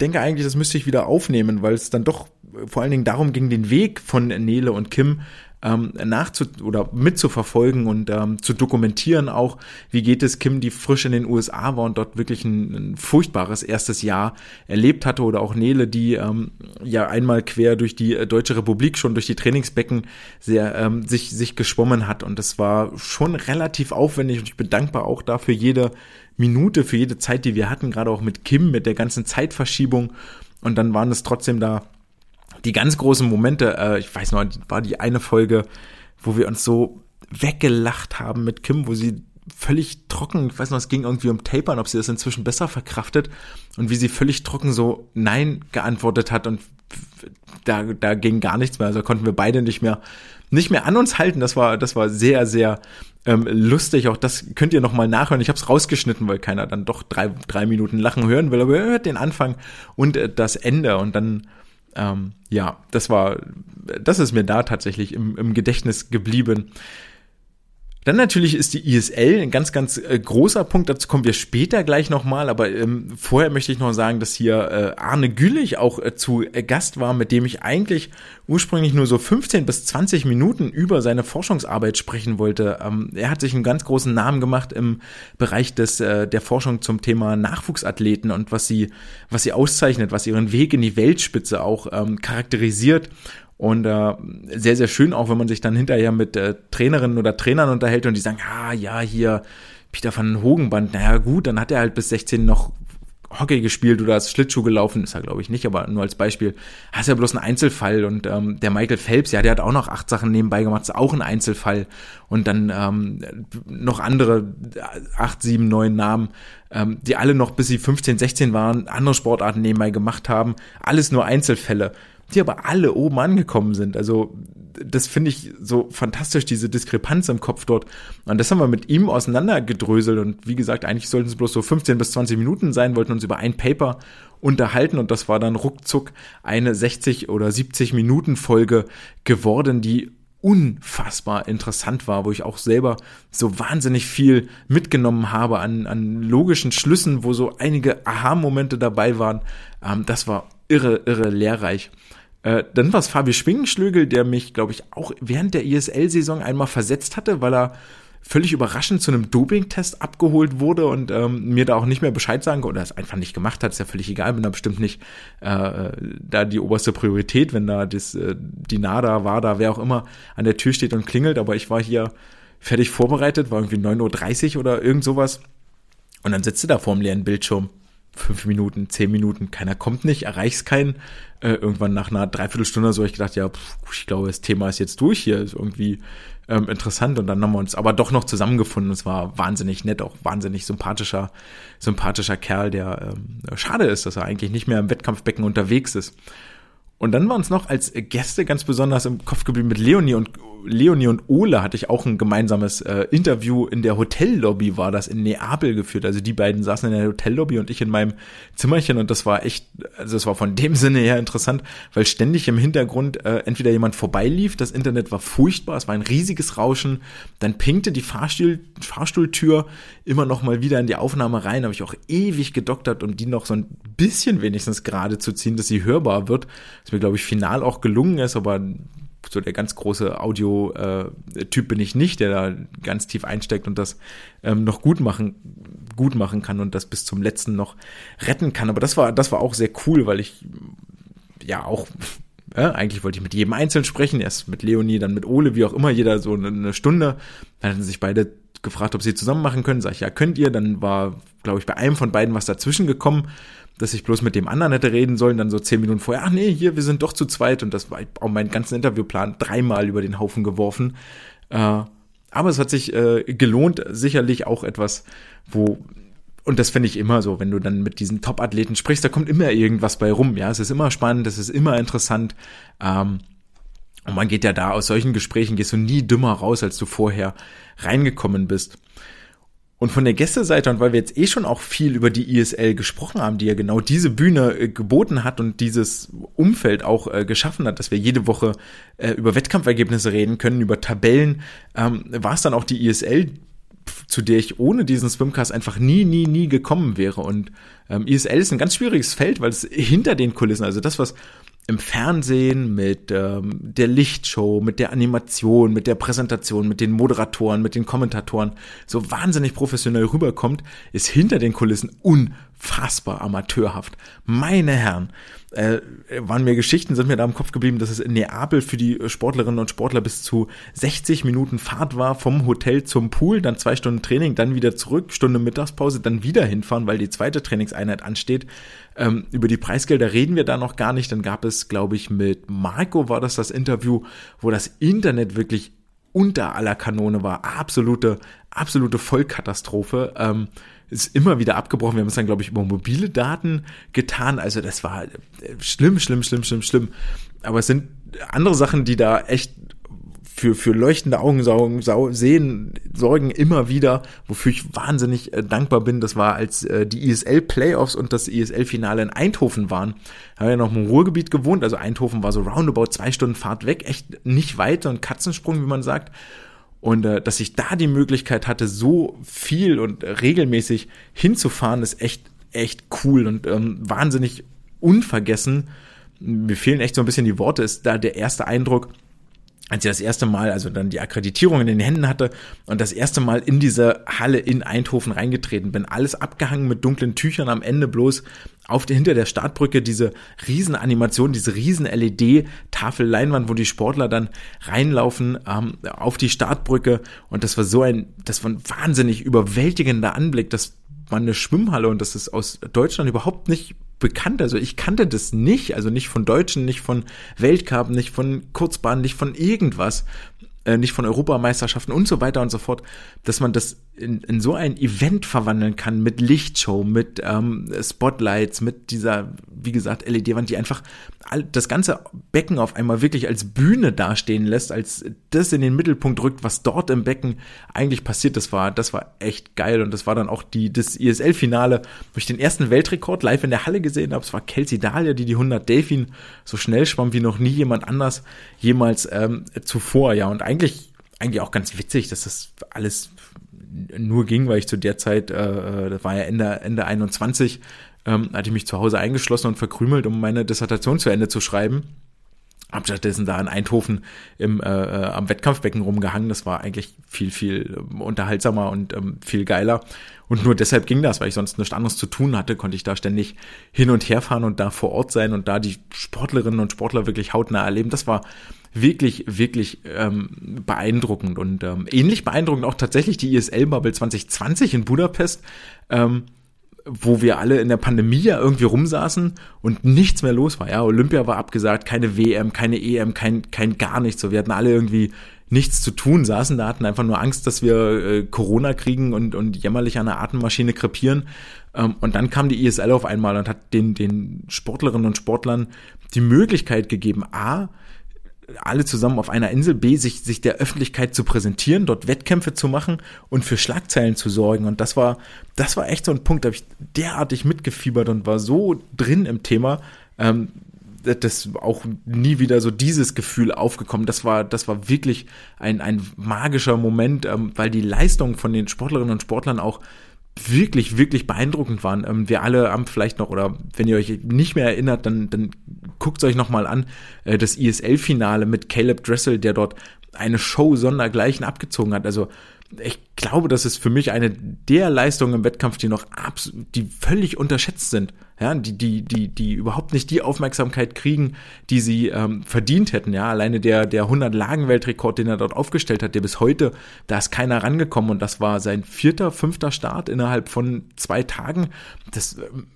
denke eigentlich, das müsste ich wieder aufnehmen, weil es dann doch vor allen Dingen darum ging, den Weg von Nele und Kim ähm, nachzu oder mitzuverfolgen und ähm, zu dokumentieren auch, wie geht es Kim, die frisch in den USA war und dort wirklich ein, ein furchtbares erstes Jahr erlebt hatte oder auch Nele, die ähm, ja einmal quer durch die äh, Deutsche Republik schon durch die Trainingsbecken sehr ähm, sich sich geschwommen hat. Und das war schon relativ aufwendig und ich bin dankbar auch dafür jede Minute, für jede Zeit, die wir hatten, gerade auch mit Kim, mit der ganzen Zeitverschiebung. Und dann waren es trotzdem da die ganz großen Momente, äh, ich weiß noch, war die eine Folge, wo wir uns so weggelacht haben mit Kim, wo sie völlig trocken, ich weiß noch, es ging irgendwie um Tapern, ob sie das inzwischen besser verkraftet und wie sie völlig trocken so Nein geantwortet hat und da, da ging gar nichts mehr, also konnten wir beide nicht mehr, nicht mehr an uns halten. Das war, das war sehr, sehr ähm, lustig. Auch das könnt ihr nochmal nachhören. Ich habe es rausgeschnitten, weil keiner dann doch drei, drei Minuten lachen hören will, aber ihr hört den Anfang und äh, das Ende und dann ähm, ja, das war, das ist mir da tatsächlich im, im Gedächtnis geblieben. Dann natürlich ist die ISL ein ganz, ganz äh, großer Punkt. Dazu kommen wir später gleich nochmal. Aber ähm, vorher möchte ich noch sagen, dass hier äh, Arne Gülich auch äh, zu äh, Gast war, mit dem ich eigentlich ursprünglich nur so 15 bis 20 Minuten über seine Forschungsarbeit sprechen wollte. Ähm, er hat sich einen ganz großen Namen gemacht im Bereich des, äh, der Forschung zum Thema Nachwuchsathleten und was sie, was sie auszeichnet, was ihren Weg in die Weltspitze auch ähm, charakterisiert. Und äh, sehr, sehr schön auch, wenn man sich dann hinterher mit äh, Trainerinnen oder Trainern unterhält und die sagen, ah ja, hier Peter van Hogenband, naja gut, dann hat er halt bis 16 noch Hockey gespielt oder als Schlittschuh gelaufen, ist er glaube ich nicht, aber nur als Beispiel, hast ja bloß einen Einzelfall und ähm, der Michael Phelps, ja, der hat auch noch acht Sachen nebenbei gemacht, ist auch ein Einzelfall. Und dann ähm, noch andere acht, sieben, neun Namen, ähm, die alle noch bis sie 15, 16 waren, andere Sportarten nebenbei gemacht haben, alles nur Einzelfälle die aber alle oben angekommen sind. Also das finde ich so fantastisch, diese Diskrepanz im Kopf dort. Und das haben wir mit ihm auseinandergedröselt. Und wie gesagt, eigentlich sollten es bloß so 15 bis 20 Minuten sein, wollten uns über ein Paper unterhalten. Und das war dann ruckzuck eine 60 oder 70 Minuten Folge geworden, die unfassbar interessant war, wo ich auch selber so wahnsinnig viel mitgenommen habe an, an logischen Schlüssen, wo so einige Aha-Momente dabei waren. Ähm, das war irre, irre lehrreich. Äh, dann war es Fabi Schwingenschlögel, der mich, glaube ich, auch während der ISL-Saison einmal versetzt hatte, weil er völlig überraschend zu einem Doping-Test abgeholt wurde und ähm, mir da auch nicht mehr Bescheid sagen oder es einfach nicht gemacht hat, ist ja völlig egal, bin da bestimmt nicht äh, da die oberste Priorität, wenn da das, äh, die NADA, WADA, wer auch immer an der Tür steht und klingelt, aber ich war hier fertig vorbereitet, war irgendwie 9.30 Uhr oder irgend sowas und dann sitzt du da vor dem leeren Bildschirm fünf Minuten, zehn Minuten, keiner kommt nicht, erreichst keinen. Äh, irgendwann nach einer Dreiviertelstunde so, ich gedacht, ja, pff, ich glaube, das Thema ist jetzt durch hier, ist irgendwie ähm, interessant und dann haben wir uns aber doch noch zusammengefunden. Es war wahnsinnig nett, auch wahnsinnig sympathischer, sympathischer Kerl, der ähm, schade ist, dass er eigentlich nicht mehr im Wettkampfbecken unterwegs ist. Und dann war uns noch als Gäste ganz besonders im Kopf geblieben mit Leonie und Leonie und Ole hatte ich auch ein gemeinsames äh, Interview in der Hotellobby, war das in Neapel geführt. Also die beiden saßen in der Hotellobby und ich in meinem Zimmerchen und das war echt, also es war von dem Sinne her interessant, weil ständig im Hintergrund äh, entweder jemand vorbeilief, das Internet war furchtbar, es war ein riesiges Rauschen, dann pinkte die Fahrstuhl, Fahrstuhltür immer noch mal wieder in die Aufnahme rein, habe ich auch ewig gedoktert, um die noch so ein bisschen wenigstens gerade zu ziehen, dass sie hörbar wird. Was mir, glaube ich, final auch gelungen ist, aber so der ganz große Audio-Typ bin ich nicht, der da ganz tief einsteckt und das ähm, noch gut machen, gut machen kann und das bis zum letzten noch retten kann. Aber das war, das war auch sehr cool, weil ich ja auch äh, eigentlich wollte ich mit jedem einzeln sprechen, erst mit Leonie, dann mit Ole, wie auch immer, jeder so eine, eine Stunde. Dann hatten sich beide gefragt, ob sie zusammen machen können. Sag ich, ja, könnt ihr. Dann war, glaube ich, bei einem von beiden was dazwischen gekommen dass ich bloß mit dem anderen hätte reden sollen, dann so zehn Minuten vorher, ach nee, hier, wir sind doch zu zweit und das war auch meinen ganzen Interviewplan dreimal über den Haufen geworfen. Äh, aber es hat sich äh, gelohnt, sicherlich auch etwas, wo und das finde ich immer so, wenn du dann mit diesen Top-Athleten sprichst, da kommt immer irgendwas bei rum. Ja, es ist immer spannend, es ist immer interessant. Ähm, und man geht ja da aus solchen Gesprächen, gehst du nie dümmer raus, als du vorher reingekommen bist. Und von der Gästeseite, und weil wir jetzt eh schon auch viel über die ISL gesprochen haben, die ja genau diese Bühne äh, geboten hat und dieses Umfeld auch äh, geschaffen hat, dass wir jede Woche äh, über Wettkampfergebnisse reden können, über Tabellen, ähm, war es dann auch die ISL, zu der ich ohne diesen Swimcast einfach nie, nie, nie gekommen wäre. Und ähm, ISL ist ein ganz schwieriges Feld, weil es hinter den Kulissen, also das, was im Fernsehen mit ähm, der Lichtshow, mit der Animation, mit der Präsentation, mit den Moderatoren, mit den Kommentatoren so wahnsinnig professionell rüberkommt, ist hinter den Kulissen unfassbar amateurhaft. Meine Herren, äh, waren mir Geschichten, sind mir da im Kopf geblieben, dass es in Neapel für die Sportlerinnen und Sportler bis zu 60 Minuten Fahrt war vom Hotel zum Pool, dann zwei Stunden Training, dann wieder zurück, Stunde Mittagspause, dann wieder hinfahren, weil die zweite Trainingseinheit ansteht. Ähm, über die Preisgelder reden wir da noch gar nicht. Dann gab es, glaube ich, mit Marco war das das Interview, wo das Internet wirklich unter aller Kanone war. Absolute, absolute Vollkatastrophe. Ähm, ist immer wieder abgebrochen. Wir haben es dann, glaube ich, über mobile Daten getan. Also das war äh, schlimm, schlimm, schlimm, schlimm, schlimm. Aber es sind andere Sachen, die da echt für, für leuchtende Augen saugen, sau, sehen, sorgen immer wieder, wofür ich wahnsinnig äh, dankbar bin. Das war, als äh, die ISL Playoffs und das ISL Finale in Eindhoven waren. Habe ja noch im Ruhrgebiet gewohnt, also Eindhoven war so roundabout zwei Stunden Fahrt weg, echt nicht weit, ein Katzensprung, wie man sagt. Und äh, dass ich da die Möglichkeit hatte, so viel und regelmäßig hinzufahren, ist echt, echt cool und ähm, wahnsinnig unvergessen. Mir fehlen echt so ein bisschen die Worte, ist da der erste Eindruck, als ich das erste Mal, also dann die Akkreditierung in den Händen hatte und das erste Mal in diese Halle in Eindhoven reingetreten bin, alles abgehangen mit dunklen Tüchern, am Ende bloß auf der, hinter der Startbrücke diese Riesenanimation, diese riesen LED-Tafel Leinwand, wo die Sportler dann reinlaufen ähm, auf die Startbrücke. Und das war so ein, das war ein wahnsinnig überwältigender Anblick, das war eine Schwimmhalle und das ist aus Deutschland überhaupt nicht bekannt. Also ich kannte das nicht, also nicht von Deutschen, nicht von Weltcup, nicht von Kurzbahn, nicht von irgendwas. äh, nicht von Europameisterschaften und so weiter und so fort, dass man das in, in so ein Event verwandeln kann mit Lichtshow, mit ähm, Spotlights, mit dieser, wie gesagt, LED-Wand, die einfach das ganze Becken auf einmal wirklich als Bühne dastehen lässt, als das in den Mittelpunkt rückt, was dort im Becken eigentlich passiert. Das war, das war echt geil und das war dann auch die, das ISL-Finale, wo ich den ersten Weltrekord live in der Halle gesehen habe. Es war Kelsey Dahlia, die die 100 Delfin so schnell schwamm wie noch nie jemand anders jemals ähm, zuvor. Ja, und eigentlich, eigentlich auch ganz witzig, dass das alles nur ging, weil ich zu der Zeit, äh, äh das war ja Ende, Ende 21, ähm, hatte ich mich zu Hause eingeschlossen und verkrümelt, um meine Dissertation zu Ende zu schreiben. Hab stattdessen da in Eindhoven im, äh, äh am Wettkampfbecken rumgehangen. Das war eigentlich viel, viel ähm, unterhaltsamer und ähm, viel geiler. Und nur deshalb ging das, weil ich sonst nichts anderes zu tun hatte, konnte ich da ständig hin und her fahren und da vor Ort sein und da die Sportlerinnen und Sportler wirklich hautnah erleben. Das war wirklich, wirklich ähm, beeindruckend und ähm, ähnlich beeindruckend auch tatsächlich die ISL-Bubble 2020 in Budapest. Ähm, wo wir alle in der Pandemie ja irgendwie rumsaßen und nichts mehr los war. Ja, Olympia war abgesagt, keine WM, keine EM, kein, kein gar nichts. So, wir hatten alle irgendwie nichts zu tun, saßen da, hatten einfach nur Angst, dass wir äh, Corona kriegen und, und jämmerlich an der Atemmaschine krepieren. Ähm, und dann kam die ISL auf einmal und hat den, den Sportlerinnen und Sportlern die Möglichkeit gegeben, A, alle zusammen auf einer Insel, B, sich, sich der Öffentlichkeit zu präsentieren, dort Wettkämpfe zu machen und für Schlagzeilen zu sorgen. Und das war, das war echt so ein Punkt, da habe ich derartig mitgefiebert und war so drin im Thema, ähm, das auch nie wieder so dieses Gefühl aufgekommen. Das war, das war wirklich ein, ein magischer Moment, ähm, weil die Leistung von den Sportlerinnen und Sportlern auch wirklich, wirklich beeindruckend waren. Ähm, wir alle haben vielleicht noch, oder wenn ihr euch nicht mehr erinnert, dann, dann guckt euch nochmal an, äh, das ISL-Finale mit Caleb Dressel, der dort eine Show sondergleichen abgezogen hat. Also ich glaube, das ist für mich eine der Leistungen im Wettkampf, die noch absolut, die völlig unterschätzt sind. Ja, die, die, die, die überhaupt nicht die Aufmerksamkeit kriegen, die sie ähm, verdient hätten. Ja, alleine der, der 100-Lagen-Weltrekord, den er dort aufgestellt hat, der bis heute, da ist keiner rangekommen und das war sein vierter, fünfter Start innerhalb von zwei Tagen. Das, ähm,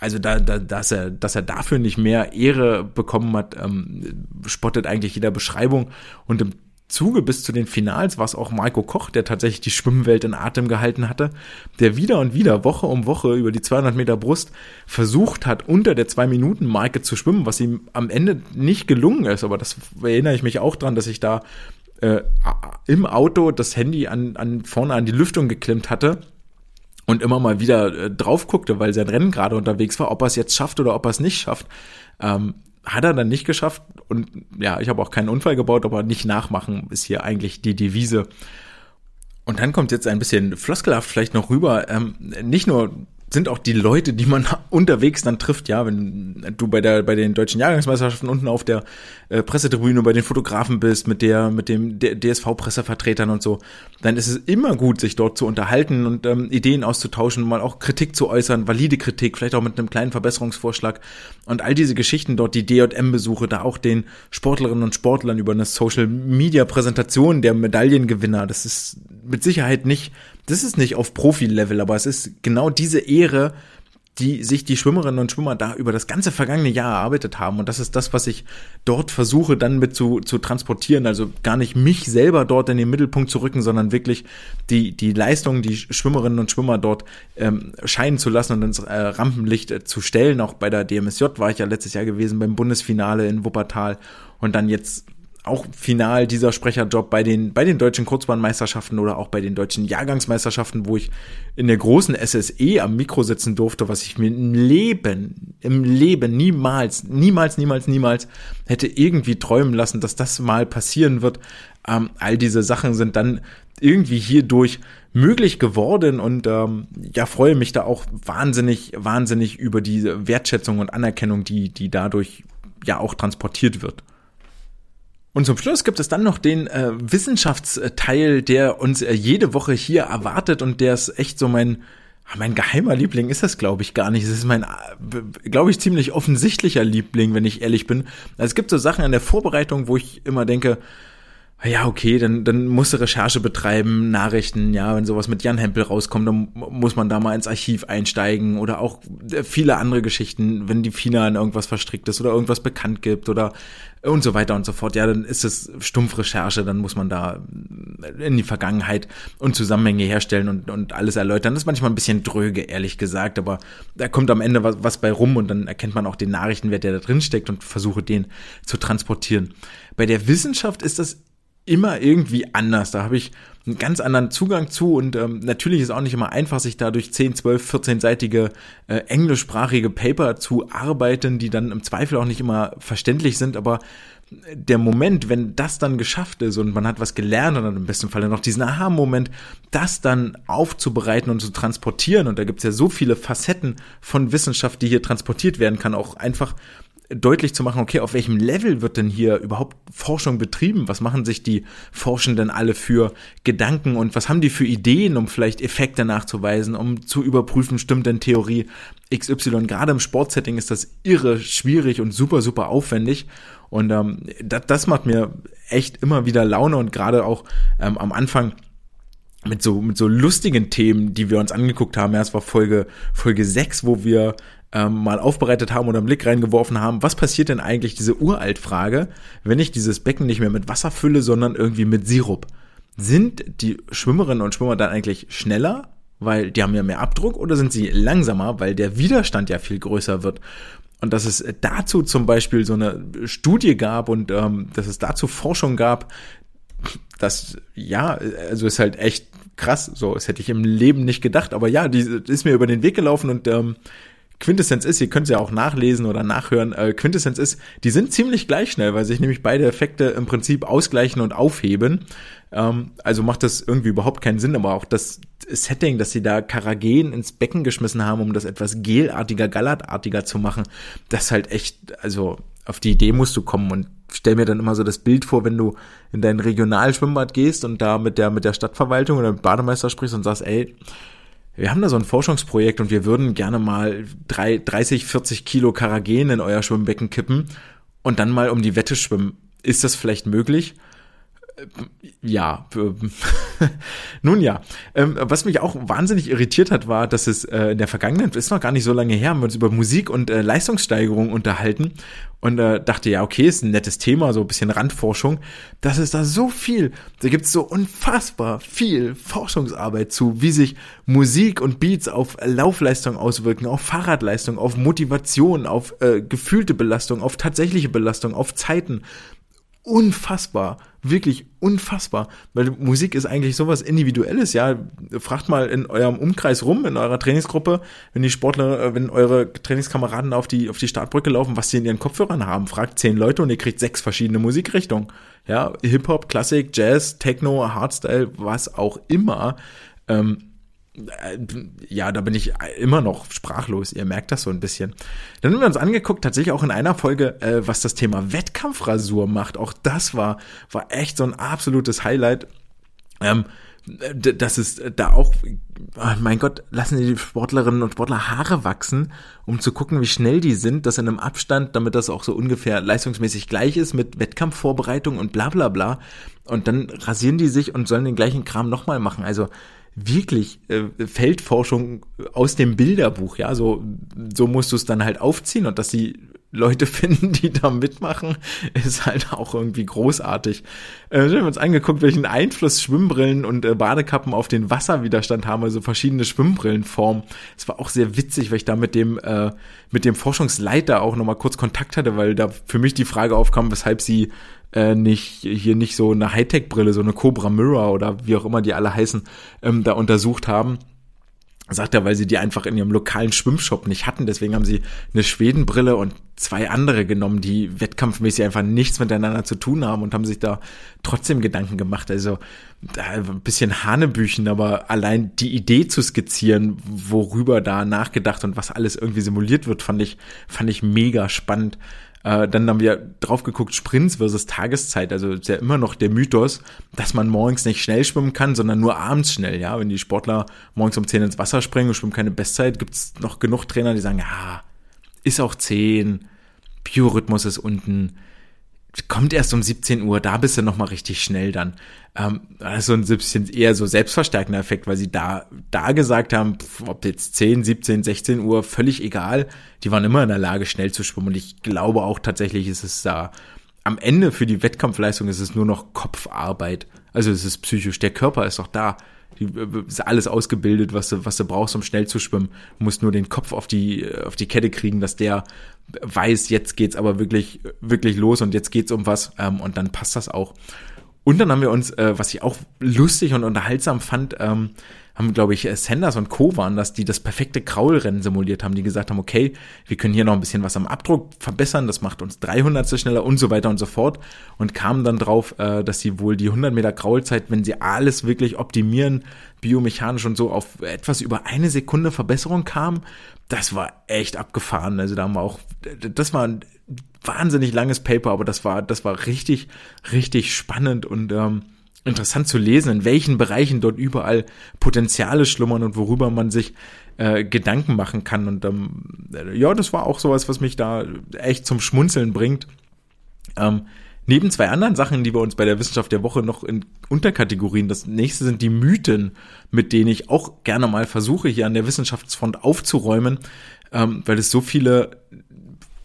also da, da, dass er, dass er dafür nicht mehr Ehre bekommen hat, ähm, spottet eigentlich jeder Beschreibung. Und im Zuge bis zu den Finals war es auch Marco Koch, der tatsächlich die Schwimmwelt in Atem gehalten hatte, der wieder und wieder Woche um Woche über die 200 Meter Brust versucht hat, unter der 2-Minuten-Marke zu schwimmen, was ihm am Ende nicht gelungen ist. Aber das erinnere ich mich auch dran, dass ich da äh, im Auto das Handy an, an vorne an die Lüftung geklemmt hatte und immer mal wieder äh, drauf guckte, weil sein Rennen gerade unterwegs war, ob er es jetzt schafft oder ob er es nicht schafft. Ähm, hat er dann nicht geschafft und ja, ich habe auch keinen Unfall gebaut, aber nicht nachmachen ist hier eigentlich die Devise. Und dann kommt jetzt ein bisschen floskelhaft vielleicht noch rüber, ähm, nicht nur sind auch die Leute, die man unterwegs dann trifft, ja, wenn du bei der bei den deutschen Jahrgangsmeisterschaften unten auf der äh, Pressetribüne bei den Fotografen bist mit der mit dem DSV Pressevertretern und so, dann ist es immer gut, sich dort zu unterhalten und ähm, Ideen auszutauschen, mal auch Kritik zu äußern, valide Kritik, vielleicht auch mit einem kleinen Verbesserungsvorschlag und all diese Geschichten dort, die DJM Besuche, da auch den Sportlerinnen und Sportlern über eine Social Media Präsentation der Medaillengewinner, das ist mit Sicherheit nicht das ist nicht auf Profi-Level, aber es ist genau diese Ehre, die sich die Schwimmerinnen und Schwimmer da über das ganze vergangene Jahr erarbeitet haben. Und das ist das, was ich dort versuche dann mit zu, zu transportieren. Also gar nicht mich selber dort in den Mittelpunkt zu rücken, sondern wirklich die, die Leistungen, die Schwimmerinnen und Schwimmer dort ähm, scheinen zu lassen und ins äh, Rampenlicht äh, zu stellen. Auch bei der DMSJ war ich ja letztes Jahr gewesen beim Bundesfinale in Wuppertal und dann jetzt auch final dieser Sprecherjob bei den, bei den deutschen Kurzbahnmeisterschaften oder auch bei den deutschen Jahrgangsmeisterschaften, wo ich in der großen SSE am Mikro sitzen durfte, was ich mir im Leben, im Leben niemals, niemals, niemals, niemals hätte irgendwie träumen lassen, dass das mal passieren wird. Ähm, all diese Sachen sind dann irgendwie hierdurch möglich geworden und ähm, ja, freue mich da auch wahnsinnig, wahnsinnig über diese Wertschätzung und Anerkennung, die, die dadurch ja auch transportiert wird. Und zum Schluss gibt es dann noch den äh, Wissenschaftsteil, der uns äh, jede Woche hier erwartet und der ist echt so mein ah, mein geheimer Liebling ist das, glaube ich, gar nicht. Es ist mein, äh, glaube ich, ziemlich offensichtlicher Liebling, wenn ich ehrlich bin. Also es gibt so Sachen in der Vorbereitung, wo ich immer denke, ja, okay, dann, dann musst du Recherche betreiben, Nachrichten, ja, wenn sowas mit Jan Hempel rauskommt, dann muss man da mal ins Archiv einsteigen oder auch äh, viele andere Geschichten, wenn die FINA in irgendwas verstrickt ist oder irgendwas bekannt gibt oder und so weiter und so fort. Ja, dann ist es Stumpfrecherche, dann muss man da in die Vergangenheit und Zusammenhänge herstellen und, und alles erläutern. Das ist manchmal ein bisschen dröge, ehrlich gesagt, aber da kommt am Ende was, was bei rum und dann erkennt man auch den Nachrichtenwert, der da drin steckt und versuche den zu transportieren. Bei der Wissenschaft ist das immer irgendwie anders. Da habe ich einen ganz anderen Zugang zu und ähm, natürlich ist auch nicht immer einfach, sich da durch 10, 12, 14-seitige äh, englischsprachige Paper zu arbeiten, die dann im Zweifel auch nicht immer verständlich sind, aber der Moment, wenn das dann geschafft ist und man hat was gelernt und dann im besten Fall noch diesen Aha-Moment, das dann aufzubereiten und zu transportieren, und da gibt es ja so viele Facetten von Wissenschaft, die hier transportiert werden kann, auch einfach deutlich zu machen, okay, auf welchem Level wird denn hier überhaupt Forschung betrieben? Was machen sich die Forschenden alle für Gedanken und was haben die für Ideen, um vielleicht Effekte nachzuweisen, um zu überprüfen, stimmt denn Theorie XY? Gerade im Sportsetting ist das irre schwierig und super, super aufwendig. Und ähm, das, das macht mir echt immer wieder Laune und gerade auch ähm, am Anfang mit so mit so lustigen Themen, die wir uns angeguckt haben. Ja, es war Folge Folge 6, wo wir ähm, mal aufbereitet haben oder einen Blick reingeworfen haben, was passiert denn eigentlich, diese Uraltfrage, wenn ich dieses Becken nicht mehr mit Wasser fülle, sondern irgendwie mit Sirup? Sind die Schwimmerinnen und Schwimmer dann eigentlich schneller, weil die haben ja mehr Abdruck, oder sind sie langsamer, weil der Widerstand ja viel größer wird? Und dass es dazu zum Beispiel so eine Studie gab und ähm, dass es dazu Forschung gab, das, ja, also ist halt echt krass. So, das hätte ich im Leben nicht gedacht. Aber ja, die ist mir über den Weg gelaufen und ähm, Quintessenz ist, ihr könnt es ja auch nachlesen oder nachhören, äh, Quintessenz ist, die sind ziemlich gleich schnell, weil sich nämlich beide Effekte im Prinzip ausgleichen und aufheben. Ähm, also macht das irgendwie überhaupt keinen Sinn, aber auch das Setting, dass sie da Karagen ins Becken geschmissen haben, um das etwas gelartiger, gallertartiger zu machen, das ist halt echt, also auf die Idee musst du kommen und stell mir dann immer so das Bild vor, wenn du in dein Regionalschwimmbad gehst und da mit der, mit der Stadtverwaltung oder mit Bademeister sprichst und sagst, ey, wir haben da so ein Forschungsprojekt und wir würden gerne mal drei, 30, 40 Kilo Karagen in euer Schwimmbecken kippen und dann mal um die Wette schwimmen. Ist das vielleicht möglich? Ja, nun ja. Ähm, was mich auch wahnsinnig irritiert hat, war, dass es äh, in der Vergangenheit, ist noch gar nicht so lange her, haben wir uns über Musik und äh, Leistungssteigerung unterhalten und äh, dachte, ja, okay, ist ein nettes Thema, so ein bisschen Randforschung. Das ist da so viel, da gibt's so unfassbar viel Forschungsarbeit zu, wie sich Musik und Beats auf Laufleistung auswirken, auf Fahrradleistung, auf Motivation, auf äh, gefühlte Belastung, auf tatsächliche Belastung, auf Zeiten unfassbar, wirklich unfassbar, weil Musik ist eigentlich sowas Individuelles, ja. Fragt mal in eurem Umkreis rum, in eurer Trainingsgruppe, wenn die Sportler, äh, wenn eure Trainingskameraden auf die, auf die Startbrücke laufen, was sie in ihren Kopfhörern haben. Fragt zehn Leute und ihr kriegt sechs verschiedene Musikrichtungen. Ja, Hip-Hop, Klassik, Jazz, Techno, Hardstyle, was auch immer. Ähm, äh, ja, da bin ich immer noch sprachlos. Ihr merkt das so ein bisschen. Dann haben wir uns angeguckt, tatsächlich auch in einer Folge, äh, was das Thema Wettkampfrasur macht. Auch das war, war echt so ein absolutes Highlight. Ähm, das ist da auch, oh mein Gott, lassen die Sportlerinnen und Sportler Haare wachsen, um zu gucken, wie schnell die sind, das in einem Abstand, damit das auch so ungefähr leistungsmäßig gleich ist mit Wettkampfvorbereitung und bla bla bla. Und dann rasieren die sich und sollen den gleichen Kram nochmal machen. Also wirklich äh, Feldforschung aus dem Bilderbuch, ja, so, so musst du es dann halt aufziehen und dass die Leute finden, die da mitmachen, ist halt auch irgendwie großartig. Äh, wir haben uns angeguckt, welchen Einfluss Schwimmbrillen und äh, Badekappen auf den Wasserwiderstand haben, also verschiedene Schwimmbrillenformen. Es war auch sehr witzig, weil ich da mit dem, äh, mit dem Forschungsleiter auch nochmal kurz Kontakt hatte, weil da für mich die Frage aufkam, weshalb sie äh, nicht hier nicht so eine Hightech-Brille, so eine Cobra Mirror oder wie auch immer die alle heißen, ähm, da untersucht haben. Sagt er, weil sie die einfach in ihrem lokalen Schwimmshop nicht hatten. Deswegen haben sie eine Schwedenbrille und zwei andere genommen, die wettkampfmäßig einfach nichts miteinander zu tun haben und haben sich da trotzdem Gedanken gemacht. Also ein bisschen Hanebüchen, aber allein die Idee zu skizzieren, worüber da nachgedacht und was alles irgendwie simuliert wird, fand ich, fand ich mega spannend. Äh, dann haben wir drauf geguckt, Sprints versus Tageszeit. Also ist ja immer noch der Mythos, dass man morgens nicht schnell schwimmen kann, sondern nur abends schnell. Ja, wenn die Sportler morgens um 10 ins Wasser springen und schwimmen keine Bestzeit, gibt's noch genug Trainer, die sagen, ja, ist auch 10, Biorhythmus ist unten. Kommt erst um 17 Uhr, da bist du nochmal richtig schnell dann. Ähm, das ist so ein bisschen eher so selbstverstärkender Effekt, weil sie da, da gesagt haben, ob jetzt 10, 17, 16 Uhr, völlig egal. Die waren immer in der Lage, schnell zu schwimmen. Und ich glaube auch tatsächlich ist es da, am Ende für die Wettkampfleistung ist es nur noch Kopfarbeit. Also es ist psychisch. Der Körper ist doch da. Die, ist alles ausgebildet, was du, was du brauchst, um schnell zu schwimmen. Du musst nur den Kopf auf die, auf die Kette kriegen, dass der weiß, jetzt geht's aber wirklich, wirklich los und jetzt geht's um was. Ähm, und dann passt das auch. Und dann haben wir uns, äh, was ich auch lustig und unterhaltsam fand, ähm, haben, glaube ich, Sanders und Co. waren das, die das perfekte Kraulrennen simuliert haben, die gesagt haben, okay, wir können hier noch ein bisschen was am Abdruck verbessern, das macht uns 300 schneller und so weiter und so fort und kamen dann drauf, äh, dass sie wohl die 100 Meter Kraulzeit, wenn sie alles wirklich optimieren, biomechanisch und so, auf etwas über eine Sekunde Verbesserung kamen. Das war echt abgefahren. Also da haben wir auch, das war ein wahnsinnig langes Paper, aber das war, das war richtig, richtig spannend und ähm, interessant zu lesen, in welchen Bereichen dort überall Potenziale schlummern und worüber man sich äh, Gedanken machen kann. Und ähm, ja, das war auch sowas, was mich da echt zum Schmunzeln bringt. Ähm, neben zwei anderen Sachen, die wir uns bei der Wissenschaft der Woche noch in Unterkategorien, das nächste sind die Mythen, mit denen ich auch gerne mal versuche, hier an der Wissenschaftsfront aufzuräumen, ähm, weil es so viele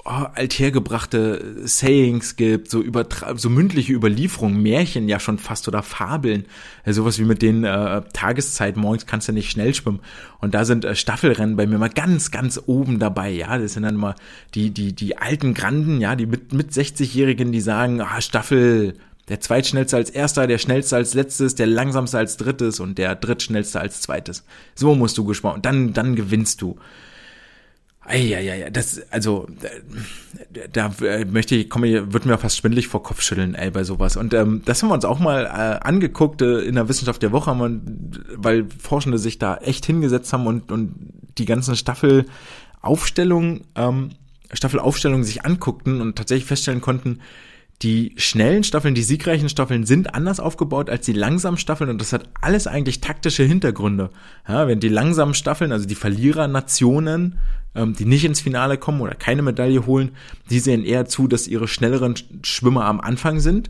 oh, althergebrachte Sayings gibt, so über so mündliche Überlieferungen, Märchen ja schon fast oder Fabeln, ja, sowas wie mit den äh, Tageszeiten morgens kannst du nicht schnell schwimmen und da sind äh, Staffelrennen bei mir mal ganz ganz oben dabei, ja, das sind dann immer die die die alten Granden, ja, die mit mit 60-jährigen, die sagen, ah Staffel der zweitschnellste als erster, der schnellste als letztes, der langsamste als drittes und der drittschnellste als zweites. So musst du gesprochen. Dann, dann gewinnst du. Eieiei, das, also, da, da möchte ich, komme, wird mir fast schwindelig vor Kopf schütteln, ey, bei sowas. Und ähm, das haben wir uns auch mal äh, angeguckt äh, in der Wissenschaft der Woche, haben wir, weil Forschende sich da echt hingesetzt haben und, und die ganzen Staffelaufstellungen, ähm, Staffelaufstellungen sich anguckten und tatsächlich feststellen konnten, die schnellen Staffeln, die siegreichen Staffeln sind anders aufgebaut als die langsamen Staffeln und das hat alles eigentlich taktische Hintergründe. Ja, wenn die langsamen Staffeln, also die Verlierernationen, ähm, die nicht ins Finale kommen oder keine Medaille holen, die sehen eher zu, dass ihre schnelleren Schwimmer am Anfang sind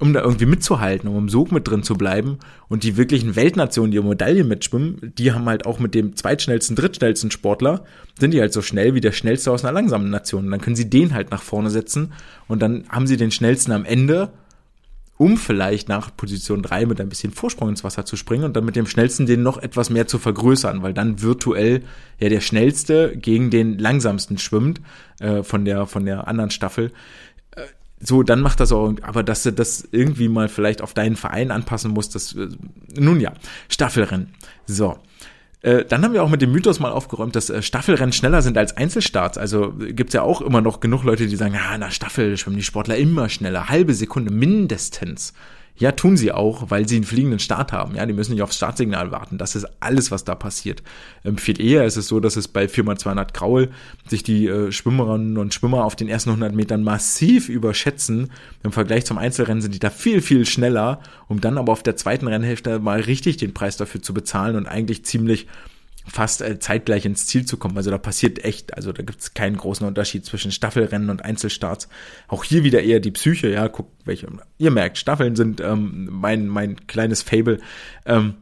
um da irgendwie mitzuhalten, um im Sog mit drin zu bleiben. Und die wirklichen Weltnationen, die um Medaillen mitschwimmen, die haben halt auch mit dem zweitschnellsten, drittschnellsten Sportler, sind die halt so schnell wie der schnellste aus einer langsamen Nation. Und dann können sie den halt nach vorne setzen und dann haben sie den schnellsten am Ende, um vielleicht nach Position drei mit ein bisschen Vorsprung ins Wasser zu springen und dann mit dem schnellsten den noch etwas mehr zu vergrößern, weil dann virtuell ja der schnellste gegen den langsamsten schwimmt äh, von der von der anderen Staffel so, dann macht das auch, aber dass du das irgendwie mal vielleicht auf deinen Verein anpassen musst, das, äh, nun ja, Staffelrennen. So. Äh, dann haben wir auch mit dem Mythos mal aufgeräumt, dass äh, Staffelrennen schneller sind als Einzelstarts. Also gibt's ja auch immer noch genug Leute, die sagen, ja, na Staffel schwimmen die Sportler immer schneller, halbe Sekunde mindestens. Ja, tun sie auch, weil sie einen fliegenden Start haben. Ja, die müssen nicht aufs Startsignal warten. Das ist alles, was da passiert. Ähm, viel eher ist es so, dass es bei 4x200 Graul sich die äh, Schwimmerinnen und Schwimmer auf den ersten 100 Metern massiv überschätzen. Im Vergleich zum Einzelrennen sind die da viel, viel schneller, um dann aber auf der zweiten Rennhälfte mal richtig den Preis dafür zu bezahlen und eigentlich ziemlich fast äh, zeitgleich ins Ziel zu kommen. Also da passiert echt, also da gibt es keinen großen Unterschied zwischen Staffelrennen und Einzelstarts. Auch hier wieder eher die Psyche, ja, guckt, welche, ihr merkt, Staffeln sind ähm, mein, mein kleines Fable. Ähm,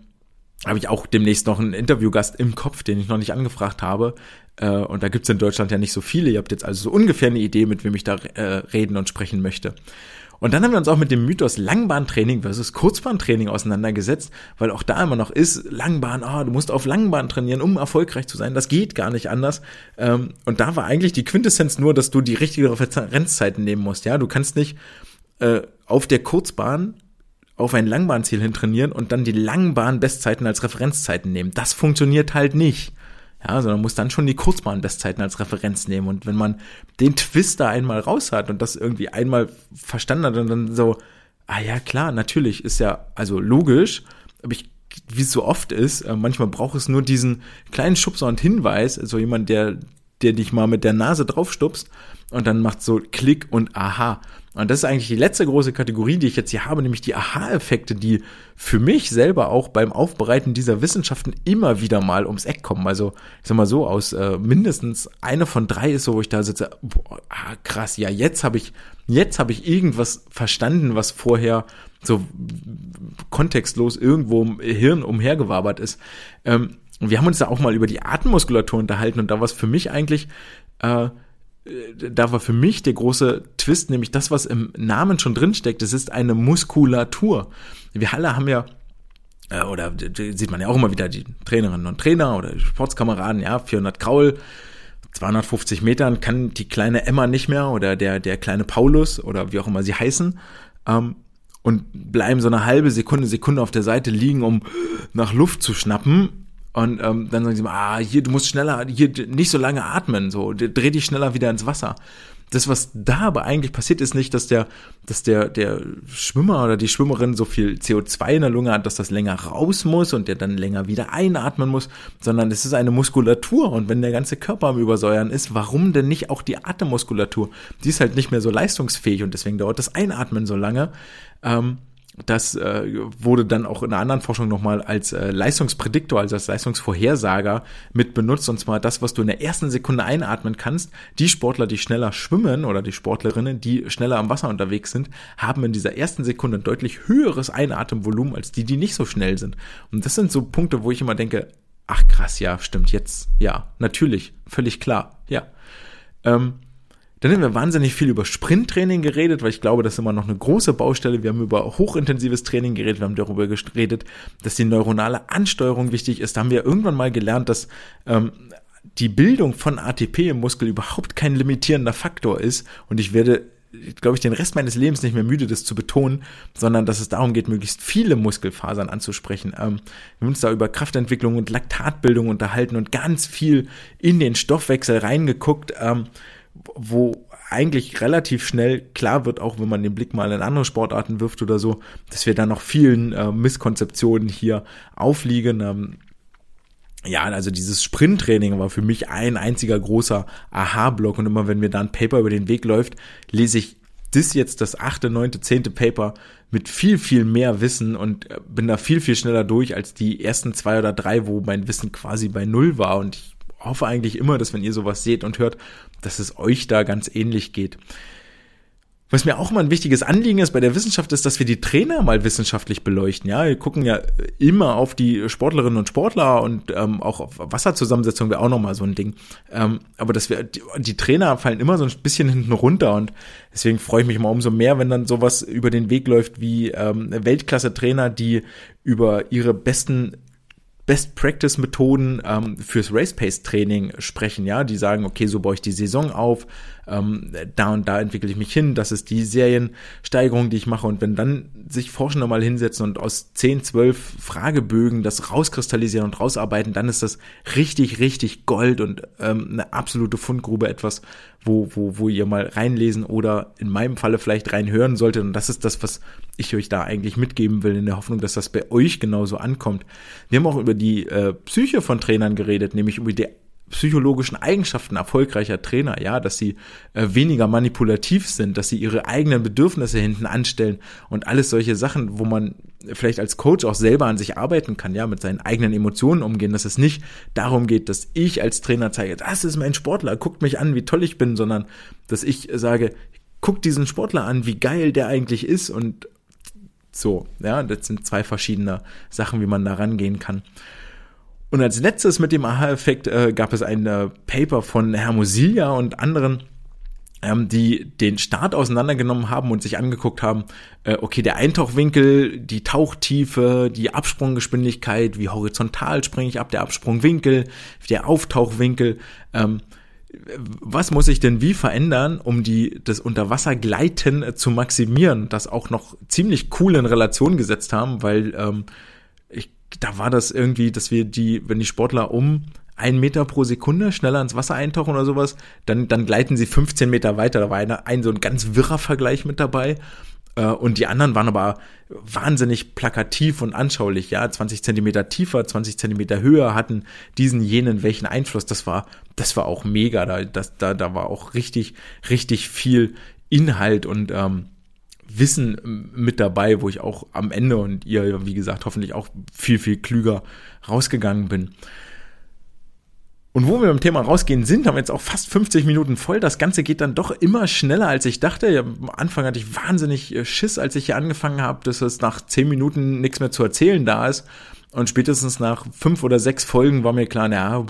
habe ich auch demnächst noch einen Interviewgast im Kopf, den ich noch nicht angefragt habe. Äh, und da gibt's in Deutschland ja nicht so viele. Ihr habt jetzt also so ungefähr eine Idee, mit wem ich da äh, reden und sprechen möchte. Und dann haben wir uns auch mit dem Mythos Langbahntraining versus Kurzbahntraining auseinandergesetzt, weil auch da immer noch ist, Langbahn, ah, oh, du musst auf Langbahn trainieren, um erfolgreich zu sein. Das geht gar nicht anders. Ähm, und da war eigentlich die Quintessenz nur, dass du die richtige Referenzzeiten nehmen musst. Ja, du kannst nicht äh, auf der Kurzbahn auf ein Langbahnziel hin trainieren und dann die Langbahn-Bestzeiten als Referenzzeiten nehmen. Das funktioniert halt nicht. Ja, sondern muss dann schon die Kurzbahnbestzeiten als Referenz nehmen. Und wenn man den Twist da einmal raus hat und das irgendwie einmal verstanden hat und dann so, ah ja, klar, natürlich, ist ja, also logisch, aber ich, wie es so oft ist, äh, manchmal braucht es nur diesen kleinen Schubser und Hinweis, also jemand, der, der dich mal mit der Nase draufstupst und dann macht so Klick und Aha. Und das ist eigentlich die letzte große Kategorie, die ich jetzt hier habe, nämlich die Aha-Effekte, die für mich selber auch beim Aufbereiten dieser Wissenschaften immer wieder mal ums Eck kommen. Also ich sag mal so, aus äh, mindestens eine von drei ist so, wo ich da sitze, boah, ah, krass, ja, jetzt habe ich, jetzt habe ich irgendwas verstanden, was vorher so kontextlos irgendwo im Hirn umhergewabert ist. Ähm, wir haben uns da auch mal über die Atemmuskulatur unterhalten und da war es für mich eigentlich äh, da war für mich der große Twist, nämlich das, was im Namen schon drinsteckt, es ist eine Muskulatur. Wir alle haben ja äh, oder sieht man ja auch immer wieder die Trainerinnen und Trainer oder Sportskameraden, ja, 400 Kraul, 250 Metern kann die kleine Emma nicht mehr oder der, der kleine Paulus oder wie auch immer sie heißen ähm, und bleiben so eine halbe Sekunde, Sekunde auf der Seite liegen, um nach Luft zu schnappen und ähm, dann sagen sie mal, ah, hier, du musst schneller, hier nicht so lange atmen, so, dreh dich schneller wieder ins Wasser. Das, was da aber eigentlich passiert, ist nicht, dass der, dass der, der Schwimmer oder die Schwimmerin so viel CO2 in der Lunge hat, dass das länger raus muss und der dann länger wieder einatmen muss, sondern es ist eine Muskulatur. Und wenn der ganze Körper am Übersäuern ist, warum denn nicht auch die Atemmuskulatur? Die ist halt nicht mehr so leistungsfähig und deswegen dauert das Einatmen so lange. Ähm, das äh, wurde dann auch in einer anderen Forschung nochmal als äh, Leistungsprädiktor, also als Leistungsvorhersager mit benutzt. Und zwar das, was du in der ersten Sekunde einatmen kannst. Die Sportler, die schneller schwimmen oder die Sportlerinnen, die schneller am Wasser unterwegs sind, haben in dieser ersten Sekunde ein deutlich höheres Einatemvolumen als die, die nicht so schnell sind. Und das sind so Punkte, wo ich immer denke, ach krass, ja, stimmt, jetzt, ja, natürlich, völlig klar, ja. Ähm, dann haben wir wahnsinnig viel über Sprinttraining geredet, weil ich glaube, das ist immer noch eine große Baustelle. Wir haben über hochintensives Training geredet, wir haben darüber geredet, dass die neuronale Ansteuerung wichtig ist. Da haben wir irgendwann mal gelernt, dass ähm, die Bildung von ATP im Muskel überhaupt kein limitierender Faktor ist. Und ich werde glaube ich, den Rest meines Lebens nicht mehr müde, das zu betonen, sondern dass es darum geht, möglichst viele Muskelfasern anzusprechen. Ähm, wir haben uns da über Kraftentwicklung und Laktatbildung unterhalten und ganz viel in den Stoffwechsel reingeguckt. Ähm, wo eigentlich relativ schnell klar wird, auch wenn man den Blick mal in andere Sportarten wirft oder so, dass wir da noch vielen äh, Misskonzeptionen hier aufliegen. Ähm, ja, also dieses Sprinttraining war für mich ein einziger großer Aha-Block und immer wenn mir da ein Paper über den Weg läuft, lese ich das jetzt das achte, neunte, zehnte Paper mit viel, viel mehr Wissen und äh, bin da viel, viel schneller durch als die ersten zwei oder drei, wo mein Wissen quasi bei Null war und ich hoffe eigentlich immer, dass wenn ihr sowas seht und hört, dass es euch da ganz ähnlich geht. Was mir auch mal ein wichtiges Anliegen ist bei der Wissenschaft, ist, dass wir die Trainer mal wissenschaftlich beleuchten. Ja, wir gucken ja immer auf die Sportlerinnen und Sportler und ähm, auch auf Wasserzusammensetzung wäre auch nochmal so ein Ding. Ähm, aber dass wir die, die, Trainer fallen immer so ein bisschen hinten runter und deswegen freue ich mich mal umso mehr, wenn dann sowas über den Weg läuft wie ähm, Weltklasse-Trainer, die über ihre besten Best-Practice-Methoden ähm, fürs Race-Pace-Training sprechen, ja, die sagen, okay, so baue ich die Saison auf, ähm, da und da entwickle ich mich hin, das ist die Seriensteigerung, die ich mache. Und wenn dann sich Forschende mal hinsetzen und aus 10, 12 Fragebögen das rauskristallisieren und rausarbeiten, dann ist das richtig, richtig Gold und ähm, eine absolute Fundgrube, etwas, wo, wo, wo ihr mal reinlesen oder in meinem Falle vielleicht reinhören solltet. Und das ist das, was ich euch da eigentlich mitgeben will, in der Hoffnung, dass das bei euch genauso ankommt. Wir haben auch über die äh, Psyche von Trainern geredet, nämlich über die psychologischen Eigenschaften erfolgreicher Trainer, ja, dass sie äh, weniger manipulativ sind, dass sie ihre eigenen Bedürfnisse hinten anstellen und alles solche Sachen, wo man vielleicht als Coach auch selber an sich arbeiten kann, ja, mit seinen eigenen Emotionen umgehen, dass es nicht darum geht, dass ich als Trainer zeige, das ist mein Sportler, guckt mich an, wie toll ich bin, sondern dass ich sage, guckt diesen Sportler an, wie geil der eigentlich ist und so, ja, das sind zwei verschiedene Sachen, wie man da rangehen kann. Und als letztes mit dem Aha-Effekt äh, gab es ein äh, Paper von Hermosilia und anderen, ähm, die den Start auseinandergenommen haben und sich angeguckt haben, äh, okay, der Eintauchwinkel, die Tauchtiefe, die Absprunggeschwindigkeit, wie horizontal springe ich ab, der Absprungwinkel, der Auftauchwinkel, ähm, was muss ich denn wie verändern, um die, das Unterwassergleiten äh, zu maximieren, das auch noch ziemlich cool in Relation gesetzt haben, weil ähm, da war das irgendwie, dass wir die, wenn die Sportler um einen Meter pro Sekunde schneller ins Wasser eintauchen oder sowas, dann, dann gleiten sie 15 Meter weiter. Da war eine, ein so ein ganz wirrer Vergleich mit dabei. Äh, und die anderen waren aber wahnsinnig plakativ und anschaulich, ja, 20 Zentimeter tiefer, 20 Zentimeter höher, hatten diesen, jenen, welchen Einfluss, das war, das war auch mega, da, das, da, da war auch richtig, richtig viel Inhalt und ähm, Wissen mit dabei, wo ich auch am Ende und ihr, wie gesagt, hoffentlich auch viel, viel klüger rausgegangen bin. Und wo wir beim Thema rausgehen sind, haben wir jetzt auch fast 50 Minuten voll. Das Ganze geht dann doch immer schneller, als ich dachte. Am Anfang hatte ich wahnsinnig äh, Schiss, als ich hier angefangen habe, dass es nach 10 Minuten nichts mehr zu erzählen da ist. Und spätestens nach fünf oder sechs Folgen war mir klar, naja,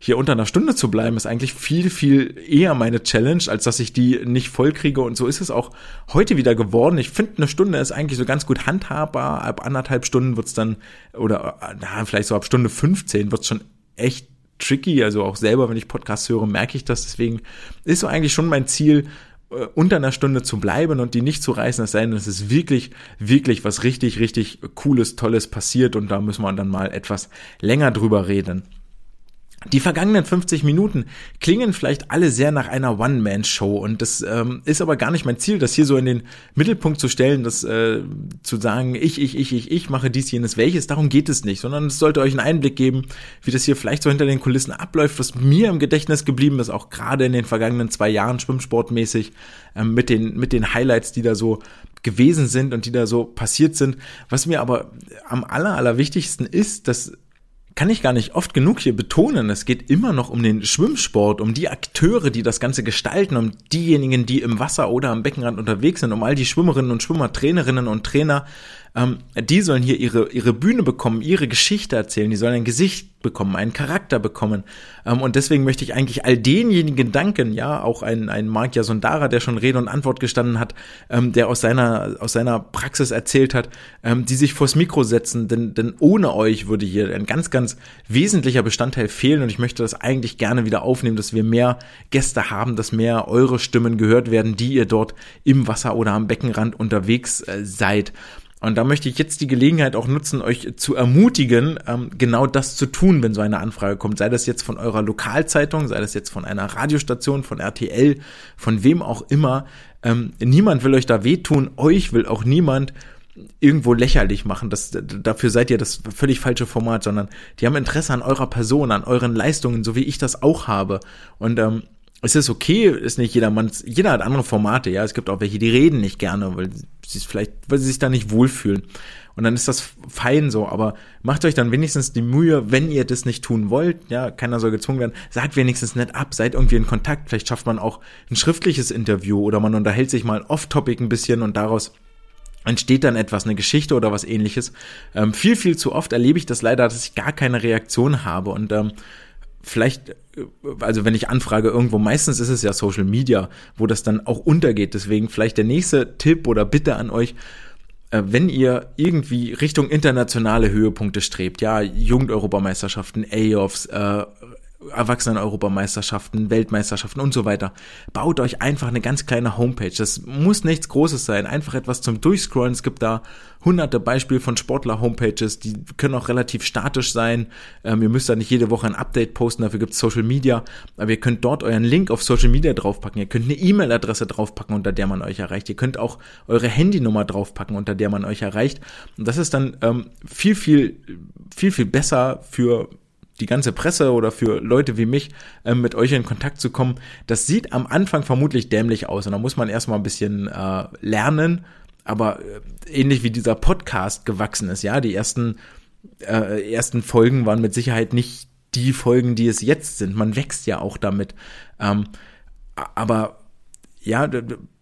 hier unter einer Stunde zu bleiben, ist eigentlich viel, viel eher meine Challenge, als dass ich die nicht voll kriege. Und so ist es auch heute wieder geworden. Ich finde, eine Stunde ist eigentlich so ganz gut handhabbar. Ab anderthalb Stunden wird's dann, oder na, vielleicht so ab Stunde 15 wird's schon echt tricky. Also auch selber, wenn ich Podcasts höre, merke ich das. Deswegen ist so eigentlich schon mein Ziel, äh, unter einer Stunde zu bleiben und die nicht zu reißen, es sei denn, es ist wirklich, wirklich was richtig, richtig Cooles, Tolles passiert und da müssen wir dann mal etwas länger drüber reden. Die vergangenen 50 Minuten klingen vielleicht alle sehr nach einer One-Man-Show und das ähm, ist aber gar nicht mein Ziel, das hier so in den Mittelpunkt zu stellen, das äh, zu sagen, ich, ich, ich, ich, ich mache dies, jenes, welches, darum geht es nicht, sondern es sollte euch einen Einblick geben, wie das hier vielleicht so hinter den Kulissen abläuft, was mir im Gedächtnis geblieben ist, auch gerade in den vergangenen zwei Jahren schwimmsportmäßig, ähm, mit, den, mit den Highlights, die da so gewesen sind und die da so passiert sind. Was mir aber am aller, allerwichtigsten ist, dass kann ich gar nicht oft genug hier betonen. Es geht immer noch um den Schwimmsport, um die Akteure, die das Ganze gestalten, um diejenigen, die im Wasser oder am Beckenrand unterwegs sind, um all die Schwimmerinnen und Schwimmer, Trainerinnen und Trainer, ähm, die sollen hier ihre, ihre Bühne bekommen, ihre Geschichte erzählen, die sollen ein Gesicht bekommen, einen Charakter bekommen. Ähm, und deswegen möchte ich eigentlich all denjenigen danken, ja, auch ein, ein Mark Yasundara, der schon Rede und Antwort gestanden hat, ähm, der aus seiner, aus seiner Praxis erzählt hat, ähm, die sich vors Mikro setzen, denn, denn ohne euch würde hier ein ganz, ganz wesentlicher Bestandteil fehlen und ich möchte das eigentlich gerne wieder aufnehmen, dass wir mehr Gäste haben, dass mehr eure Stimmen gehört werden, die ihr dort im Wasser oder am Beckenrand unterwegs äh, seid. Und da möchte ich jetzt die Gelegenheit auch nutzen, euch zu ermutigen, ähm, genau das zu tun, wenn so eine Anfrage kommt. Sei das jetzt von eurer Lokalzeitung, sei das jetzt von einer Radiostation, von RTL, von wem auch immer. Ähm, niemand will euch da wehtun, euch will auch niemand irgendwo lächerlich machen. Das, dafür seid ihr das völlig falsche Format, sondern die haben Interesse an eurer Person, an euren Leistungen, so wie ich das auch habe. Und ähm, es ist okay, ist nicht jedermanns, jeder hat andere Formate, ja. Es gibt auch welche, die reden nicht gerne, weil sie es vielleicht, weil sie sich da nicht wohlfühlen. Und dann ist das fein so, aber macht euch dann wenigstens die Mühe, wenn ihr das nicht tun wollt, ja, keiner soll gezwungen werden, sagt wenigstens nicht ab, seid irgendwie in Kontakt, vielleicht schafft man auch ein schriftliches Interview oder man unterhält sich mal off-topic ein bisschen und daraus entsteht dann etwas, eine Geschichte oder was ähnliches. Ähm, viel, viel zu oft erlebe ich das leider, dass ich gar keine Reaktion habe und ähm, vielleicht, äh, also wenn ich anfrage irgendwo, meistens ist es ja Social Media, wo das dann auch untergeht. Deswegen vielleicht der nächste Tipp oder Bitte an euch, äh, wenn ihr irgendwie Richtung internationale Höhepunkte strebt, ja, Jugendeuropameisterschaften, A-Offs, äh, Erwachsenen-Europameisterschaften, Weltmeisterschaften und so weiter. Baut euch einfach eine ganz kleine Homepage. Das muss nichts Großes sein. Einfach etwas zum Durchscrollen. Es gibt da hunderte Beispiele von Sportler-Homepages. Die können auch relativ statisch sein. Ähm, ihr müsst da nicht jede Woche ein Update posten. Dafür gibt es Social Media. Aber ihr könnt dort euren Link auf Social Media draufpacken. Ihr könnt eine E-Mail-Adresse draufpacken, unter der man euch erreicht. Ihr könnt auch eure Handynummer draufpacken, unter der man euch erreicht. Und das ist dann ähm, viel, viel, viel, viel besser für die ganze Presse oder für Leute wie mich äh, mit euch in Kontakt zu kommen, das sieht am Anfang vermutlich dämlich aus und da muss man erstmal ein bisschen äh, lernen, aber äh, ähnlich wie dieser Podcast gewachsen ist, ja, die ersten äh, ersten Folgen waren mit Sicherheit nicht die Folgen, die es jetzt sind. Man wächst ja auch damit. Ähm, aber ja,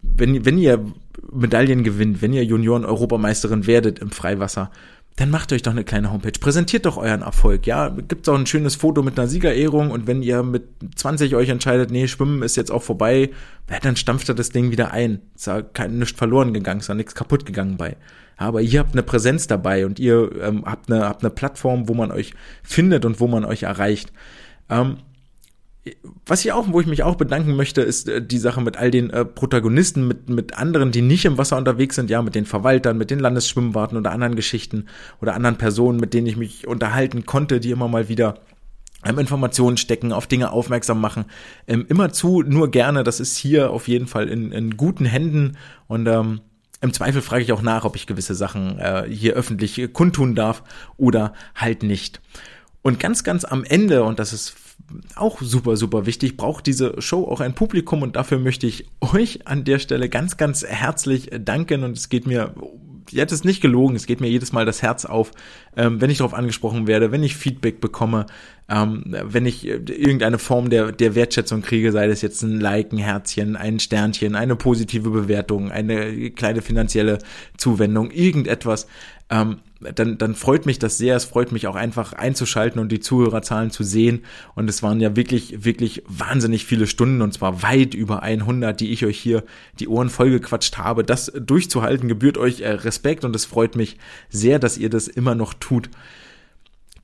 wenn, wenn ihr Medaillen gewinnt, wenn ihr Junioren-Europameisterin werdet im Freiwasser, dann macht euch doch eine kleine Homepage. Präsentiert doch euren Erfolg, ja. Gibt's auch ein schönes Foto mit einer Siegerehrung und wenn ihr mit 20 euch entscheidet, nee, Schwimmen ist jetzt auch vorbei, ja, dann stampft er das Ding wieder ein. Ist ja kein, nichts verloren gegangen, ist ja nichts kaputt gegangen bei. Aber ihr habt eine Präsenz dabei und ihr ähm, habt, eine, habt eine Plattform, wo man euch findet und wo man euch erreicht. Ähm, was ich auch, wo ich mich auch bedanken möchte, ist äh, die Sache mit all den äh, Protagonisten, mit, mit anderen, die nicht im Wasser unterwegs sind, ja, mit den Verwaltern, mit den Landesschwimmwarten oder anderen Geschichten oder anderen Personen, mit denen ich mich unterhalten konnte, die immer mal wieder ähm, Informationen stecken, auf Dinge aufmerksam machen. Ähm, immerzu nur gerne, das ist hier auf jeden Fall in, in guten Händen und ähm, im Zweifel frage ich auch nach, ob ich gewisse Sachen äh, hier öffentlich kundtun darf oder halt nicht. Und ganz, ganz am Ende, und das ist auch super, super wichtig, braucht diese Show auch ein Publikum und dafür möchte ich euch an der Stelle ganz, ganz herzlich danken. Und es geht mir jetzt ist nicht gelogen, es geht mir jedes Mal das Herz auf, ähm, wenn ich darauf angesprochen werde, wenn ich Feedback bekomme, ähm, wenn ich äh, irgendeine Form der, der Wertschätzung kriege, sei das jetzt ein Like, ein Herzchen, ein Sternchen, eine positive Bewertung, eine kleine finanzielle Zuwendung, irgendetwas, ähm, dann, dann freut mich das sehr. Es freut mich auch einfach einzuschalten und die Zuhörerzahlen zu sehen. Und es waren ja wirklich, wirklich wahnsinnig viele Stunden und zwar weit über 100, die ich euch hier die Ohren vollgequatscht habe. Das durchzuhalten gebührt euch äh, Respekt und es freut mich sehr, dass ihr das immer noch tut.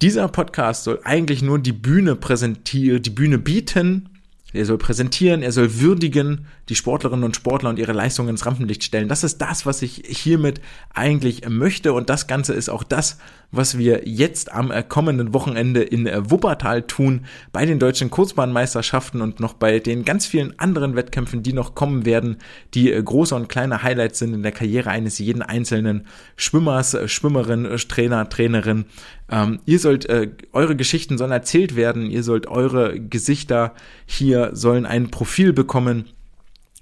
Dieser Podcast soll eigentlich nur die Bühne präsentieren, die Bühne bieten er soll präsentieren, er soll würdigen, die Sportlerinnen und Sportler und ihre Leistungen ins Rampenlicht stellen. Das ist das, was ich hiermit eigentlich möchte. Und das Ganze ist auch das, was wir jetzt am äh, kommenden Wochenende in äh, Wuppertal tun, bei den deutschen Kurzbahnmeisterschaften und noch bei den ganz vielen anderen Wettkämpfen, die noch kommen werden, die äh, große und kleine Highlights sind in der Karriere eines jeden einzelnen Schwimmers, Schwimmerin, Trainer, Trainerin. Ähm, ihr sollt, äh, eure Geschichten sollen erzählt werden, ihr sollt eure Gesichter hier sollen ein Profil bekommen.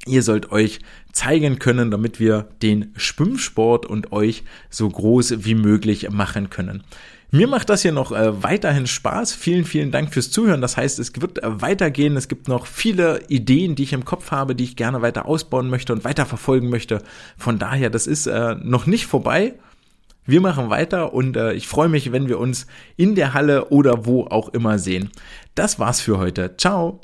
Ihr sollt euch zeigen können, damit wir den Schwimmsport und euch so groß wie möglich machen können. Mir macht das hier noch äh, weiterhin Spaß. Vielen, vielen Dank fürs Zuhören. Das heißt, es wird äh, weitergehen. Es gibt noch viele Ideen, die ich im Kopf habe, die ich gerne weiter ausbauen möchte und weiter verfolgen möchte. Von daher, das ist äh, noch nicht vorbei. Wir machen weiter und ich freue mich, wenn wir uns in der Halle oder wo auch immer sehen. Das war's für heute. Ciao.